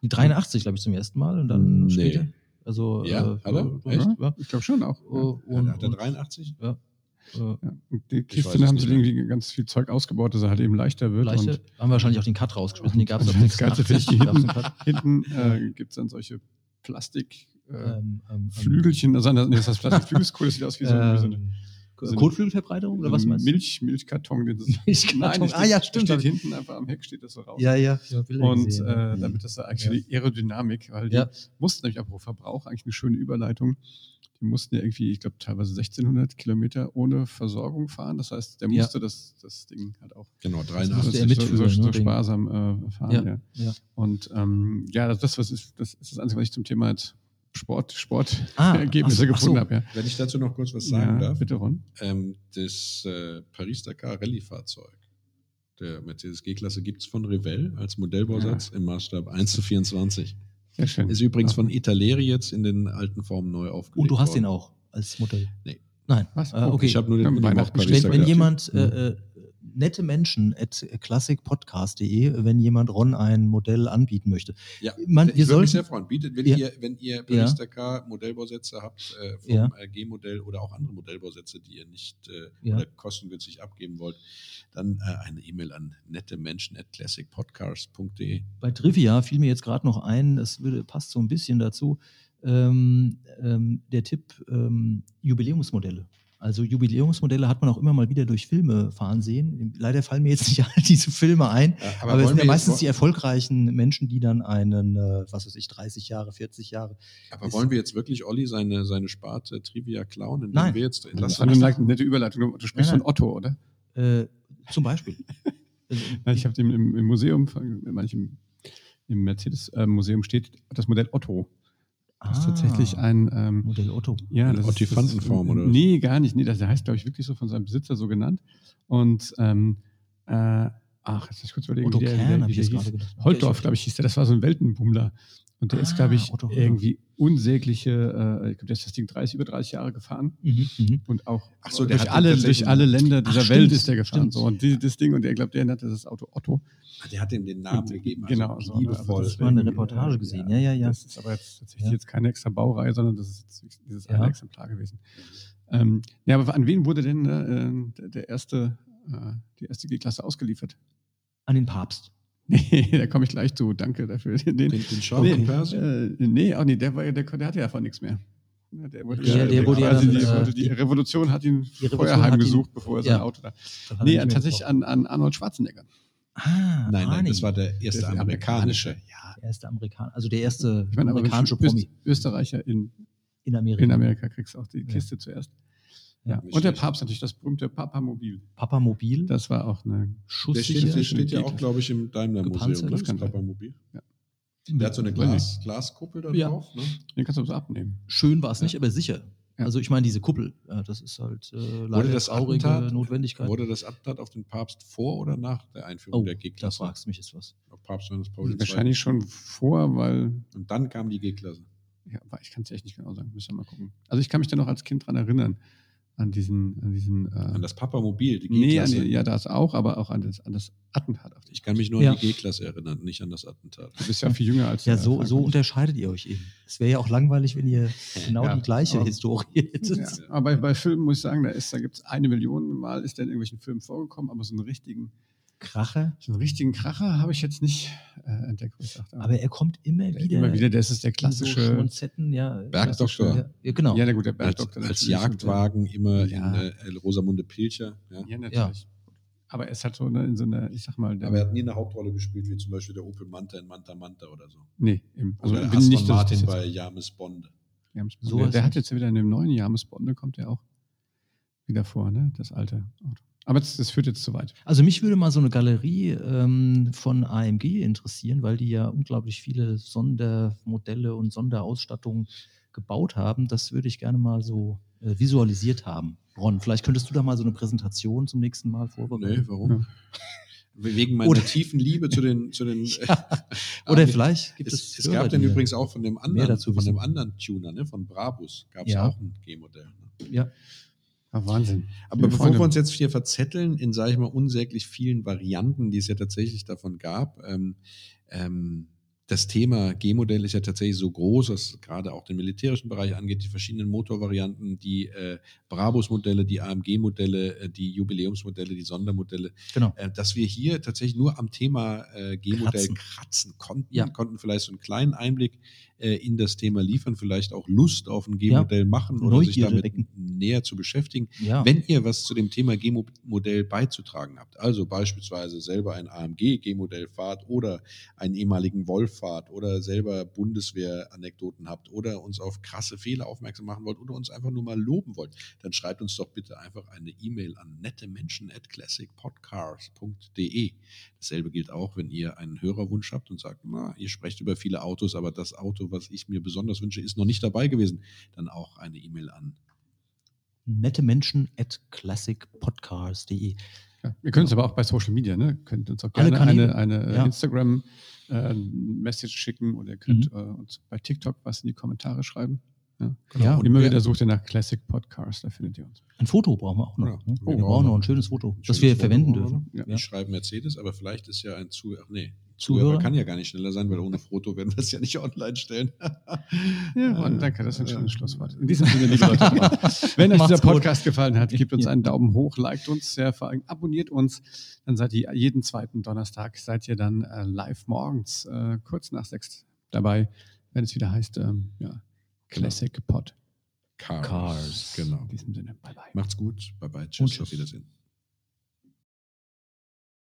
C: Die 83, glaube ich, zum ersten Mal und dann
B: Nee.
C: später. Also,
B: Ja, hat er? Echt?
C: Ja.
D: Ich glaube schon auch.
C: Oh,
B: Ja,
C: und,
B: hat er
C: und,
B: 83?
C: ja. Äh,
D: Ja. Die Kiste haben
B: nicht
D: sie irgendwie ganz viel Zeug ausgebaut, dass er halt eben leichter wird.
C: Leichte,
D: Und
C: haben wahrscheinlich auch den Cut rausgeschmissen. Den gab es auf
D: das Geilste finde ich, die
C: 86. gab's
D: hinten, hinten äh, gibt es dann solche Plastik äh,
C: Ähm, ähm,
D: Flügelchen, also nee, das heißt Plastikflügel ist cool, das sieht aus wie so, wie so eine,
C: ähm,
D: so eine-
C: Kotflügelverbreiterung oder was meinst du?
D: Milch, Milchkarton. Den das,
C: Milchkarton,
D: Nein, das
C: ah,
D: steht,
C: ja,
D: das
C: stimmt,
D: steht hinten einfach am Heck steht das so raus.
C: Ja, ja. ja
D: Und
C: gesehen,
D: äh,
C: ja.
D: damit das eigentlich für die Aerodynamik, weil die
C: Ja.
D: mussten nämlich apropos Verbrauch eigentlich eine schöne Überleitung. Die mussten ja irgendwie, ich glaube, teilweise 1600 Kilometer ohne Versorgung fahren. Das heißt, der
C: Ja.
D: musste das, das Ding halt auch
B: Genau,
C: musste
B: 83.
C: er
D: so, so, so,
C: ne,
D: sparsam äh, fahren.
C: Ja,
D: Ja.
C: ja.
D: Und ähm, ja, das, das, was ist, das ist das Einzige, was ich zum Thema jetzt Sport, Sportergebnisse
C: Ah,
D: Ergebnisse
C: ach so, ach
D: gefunden
C: so.
D: habe. Ja.
B: Wenn ich dazu noch kurz was sagen
D: ja,
B: darf.
D: Bitte, Ron.
B: Ähm, das äh, Paris-Dakar Rallye-Fahrzeug der Mercedes G-Klasse gibt es von Revell als Modellbausatz im Maßstab 1 zu 24.
D: Sehr schön.
B: Ist übrigens von Italeri jetzt in den alten Formen neu aufgelegt
C: Und du hast
B: worden.
C: ihn auch als Modell?
B: Nee.
C: Nein.
D: Was?
C: Äh,
D: Oh,
C: okay.
B: Ich habe nur den
D: Ja,
B: Unimark
D: Weihnachten
C: wenn, wenn jemand äh, äh, nette Menschen at classicpodcast.de, wenn jemand Ron ein Modell anbieten möchte.
B: Ja,
C: Man-
B: ich
C: wir
B: würde mich sehr freuen. Bietet, wenn
C: Ja.
B: ihr, wenn ihr
C: Ja.
B: Barista K Modellbausätze habt äh, vom
C: Ja.
B: äh, G-Modell oder auch andere Modellbausätze, die ihr nicht äh,
C: Ja.
B: oder kostengünstig abgeben wollt, dann äh, eine E-Mail an nette Menschen at classicpodcast.de.
C: Bei Trivia fiel mir jetzt gerade noch ein, es würde, passt so ein bisschen dazu, ähm, ähm, der Tipp ähm, Jubiläumsmodelle. Also Jubiläumsmodelle hat man auch immer mal wieder durch Filme fahren sehen. Leider fallen mir jetzt nicht all diese Filme ein,
B: Äh,
C: aber, es
B: wollen
C: sind ja meistens die erfolgreichen Menschen, die dann einen, äh, was weiß ich, 30 Jahre, 40 Jahre.
B: aber wollen wir jetzt wirklich Olli seine, seine Sparte Trivia klauen? indem
C: Nein.
B: Wir jetzt,
D: Das
B: lass
D: ist eine nette- Überleitung. Du, sprichst
C: Nein,
D: von Otto, oder?
C: Äh, zum Beispiel.
D: Nein, ich habe im, im, Museum, meine ich, im, im Mercedes-Museum steht das Modell Otto. Das ist
C: Ah,
D: tatsächlich ein. Ähm,
C: Modell Otto.
D: ja,
B: Eine
D: das ist-
B: Ottifantenform,
D: das,
B: oder?
D: Nee, gar nicht. Nee, das der heißt, glaube ich, wirklich so von seinem Besitzer so genannt. Und, ähm, äh, ach, jetzt muss ich kurz überlegen,
C: Otto
D: wie der, wie
C: Kern,
D: der,
C: hab
D: wie
C: ich
D: der hieß.
C: Okay,
D: glaube ich, hieß der. Das war so ein Weltenbummler. Und der ist,
C: Ah,
D: glaube ich,
C: Otto
D: irgendwie unsägliche, äh, ich glaube, der ist das Ding 30, über 30 Jahre gefahren.
C: Mhm, mhm.
D: Und auch
B: Ach so, der
D: durch, alle, durch alle Länder dieser
C: Ach,
D: Welt
C: stimmt,
D: ist der gefahren.
C: stimmt.
D: So. Und die, das Ding, und er glaubt, der nannte das Auto Otto.
B: Ah, Der hat ihm den Namen
D: Und-
B: gegeben. Also
D: genau, so,
B: liebevoll.
C: Das war eine Reportage
D: äh,
C: gesehen. Ja, ja, ja.
D: Das ist aber jetzt tatsächlich
C: Ja.
D: jetzt keine extra Baureihe, sondern das ist dieses
C: Ja.
D: eine Exemplar gewesen. Ähm, ja, aber an wen wurde denn äh, der, der erste, äh, die erste G-Klasse ausgeliefert?
C: An den Papst.
D: Nee, da komme ich gleich zu. Danke dafür. Den,
B: Den, den
D: nee,
B: Persien?
D: äh, nee, auch nee, der, war, ja- der, der hatte ja von nichts mehr. Ja, Der, wurde,
C: Der- der wurde ja
D: quasi
C: dann,
D: die,
C: äh,
D: die Revolution hat ihn vorher heimgesucht, bevor er sein
C: ja.
D: Auto da. Nee,
C: nicht
D: tatsächlich an, an Arnold Schwarzenegger.
C: Ah,
B: Nein, nein, das war der erste
D: Der
B: amerikanische.
D: Ja.
C: Der erste Amerikaner, also der erste
D: Ich meine,
C: amerikanische Promi
D: Österreicher in,
C: in Amerika.
D: in Amerika kriegst du auch die
C: Ja.
D: Kiste zuerst.
C: Ja.
D: Ja. Und der. Papst natürlich, das berühmte Papamobil.
C: Papamobil,
D: Das war auch eine.
B: Der
C: schusssicher.
B: steht, der steht ja auch, glaube ich, im Daimler-Museum. Ne?
D: das
B: Das
D: kann.
B: Papamobil. Der hat so eine Glas, Glaskuppel da
C: Ja.
B: drauf. Ne?
D: Den kannst du so abnehmen.
C: Schön war es
B: Ja.
C: nicht, aber sicher.
D: Ja.
C: Also ich meine, diese Kuppel, ja, das ist halt äh,
B: Wurde
C: leider
B: das
C: traurige
B: Attentat,
C: Notwendigkeit.
B: Wurde das Attentat auf den Papst vor oder nach der Einführung
C: oh,
B: der
C: da
B: G-Klasse?
C: fragst du mich jetzt was.
B: Auf Papst Johannes Paul II.
D: Wahrscheinlich schon vor, weil.
B: Und dann kam die G-Klasse.
D: Ja, aber ich kann es echt nicht genau sagen. Müssen wir mal gucken. Also ich kann mich da noch als Kind dran erinnern. An diesen. An diesen äh,
B: An das Papamobil, die
D: nee,
B: G-Klasse.
D: die, ja, das auch, aber auch an das, an das Attentat auf dich.
B: ich kann mich nur
C: Ja.
B: an die G-Klasse erinnern, nicht an das Attentat.
D: Du bist ja viel jünger als
C: Ja, so, so unterscheidet ihr euch eben. Es wäre ja auch langweilig, wenn ihr genau
D: Ja,
C: die gleiche
D: aber-
C: Historie hättet.
D: Ja, aber bei, bei Filmen muss ich sagen, da, ist- da gibt es eine Million Mal, ist der in irgendwelchen Filmen vorgekommen, aber so einen richtigen,
C: Kracher.
D: so einen richtigen Kracher habe ich jetzt nicht äh, entdeckt. ich dachte,
C: Aber er kommt immer
D: der,
C: wieder.
D: immer wieder, das ist der
C: in So
D: klassische.
C: Schmonzetten, ja.
B: Bergdoktor.
C: Ja, ja, genau.
D: ja, der gut, der
B: Als,
D: Bergdoktor.
B: als
D: natürlich.
B: Jagdwagen immer
D: Ja.
B: in äh, Rosamunde Pilcher. Ja.
D: Ja, natürlich. Aber er ist halt so ne, in so einer, ich sag mal, der,
B: Aber er hat nie eine Hauptrolle gespielt, wie zum Beispiel der Opel Manta in Manta Manta oder so.
D: nee, im, also
B: oder
D: bin nicht,
B: Martin bei James Bond.
D: James Bond.
C: Sowas
D: der, der hat jetzt wieder in dem neuen James Bond, kommt der auch wieder vor, ne? Das alte Auto. Aber das, das führt jetzt zu weit.
C: Also mich würde mal so eine Galerie ähm, von AMG interessieren, weil die ja unglaublich viele Sondermodelle und Sonderausstattungen gebaut haben. Das würde ich gerne mal so äh, visualisiert haben. Ron, vielleicht könntest du da mal so eine Präsentation zum nächsten Mal vorbereiten.
B: Nee, warum?
D: Ja.
B: Wegen meiner
C: Oder-
B: tiefen Liebe zu den. Zu den
C: Oder
B: Ah,
C: vielleicht gibt es,
B: es, es gab dann übrigens auch von dem anderen,
C: dazu
B: von dem anderen Tuner, ne, von Brabus, gab es
C: Ja.
B: auch ein G-Modell. Ne?
C: Ja,
D: Ah, Wahnsinn.
B: Aber
D: Liebe
B: bevor
D: Freunde,
B: wir uns jetzt hier verzetteln in, sage ich mal, unsäglich vielen Varianten, die es ja tatsächlich davon gab, ähm, ähm, das Thema G-Modell ist ja tatsächlich so groß, was gerade auch den militärischen Bereich angeht, die verschiedenen Motorvarianten, die äh, Brabus-Modelle, die AMG-Modelle, äh, die Jubiläumsmodelle, die Sondermodelle,
C: genau.
B: äh, dass wir hier tatsächlich nur am Thema äh, G-Modell
C: Kratzen.
B: kratzen, konnten,
C: Ja.
B: konnten vielleicht so einen kleinen Einblick äh, in das Thema liefern, vielleicht auch Lust auf ein G-Modell machen oder sich
C: Neugierde
B: damit
C: wecken.
B: näher zu beschäftigen.
C: Ja.
B: Wenn ihr was zu dem Thema G-Modell beizutragen habt, also beispielsweise selber ein AMG-G-Modell fahrt oder einen ehemaligen Wolf fahrt oder selber Bundeswehr-Anekdoten habt oder uns auf krasse Fehler aufmerksam machen wollt oder uns einfach nur mal loben wollt, dann schreibt uns doch bitte einfach eine E-Mail an nettemenschen@classicpodcars.de. Dasselbe gilt auch, wenn ihr einen Hörerwunsch habt und sagt, na, ihr sprecht über viele Autos, aber das Auto, was ich mir besonders wünsche, ist noch nicht dabei gewesen, dann auch eine E-Mail an
C: Nette Menschen at classicpodcast.de.
D: Ja, wir können es aber auch bei Social Media, ne? Könnt uns auch gerne
C: Kanäle.
D: eine, eine äh,
C: Ja.
D: Instagram-Message schicken oder ihr könnt äh, uns bei TikTok was in die Kommentare schreiben. Ja.
C: Ja,
D: Und immer wieder sucht ihr nach Classic Podcast, da findet ihr uns.
C: ein Foto brauchen wir auch noch.
B: Ja.
C: ne?
B: Oh,
C: wir
B: brauchen
C: noch ein schönes Foto, das
B: Schönes
C: wir
B: Foto
C: verwenden dürfen. Ja.
B: Ich schreibe Mercedes, aber vielleicht ist ja ein Zuhörer. Nee,
C: Zuhörer?
B: Kann ja gar nicht schneller sein, weil ohne Foto werden wir es ja nicht online stellen.
D: Ja, und danke, das ist ein schönes Schlusswort. In diesem Sinne, liebe Leute, wenn euch dieser
C: gut.
D: Podcast gefallen hat, gebt uns einen Daumen hoch, liked uns, ja, vor allem abonniert uns. Dann seid ihr jeden zweiten Donnerstag, seid ihr dann äh, live morgens, äh, kurz nach sechs dabei, wenn es wieder heißt, ähm, ja, Classic Pod.
B: Cars.
C: Cars.
B: Genau.
D: In diesem Sinne, bye bye.
B: Macht's gut. Bye bye. Tschüss.
C: Und
B: Auf
C: tschüss.
B: Wiedersehen.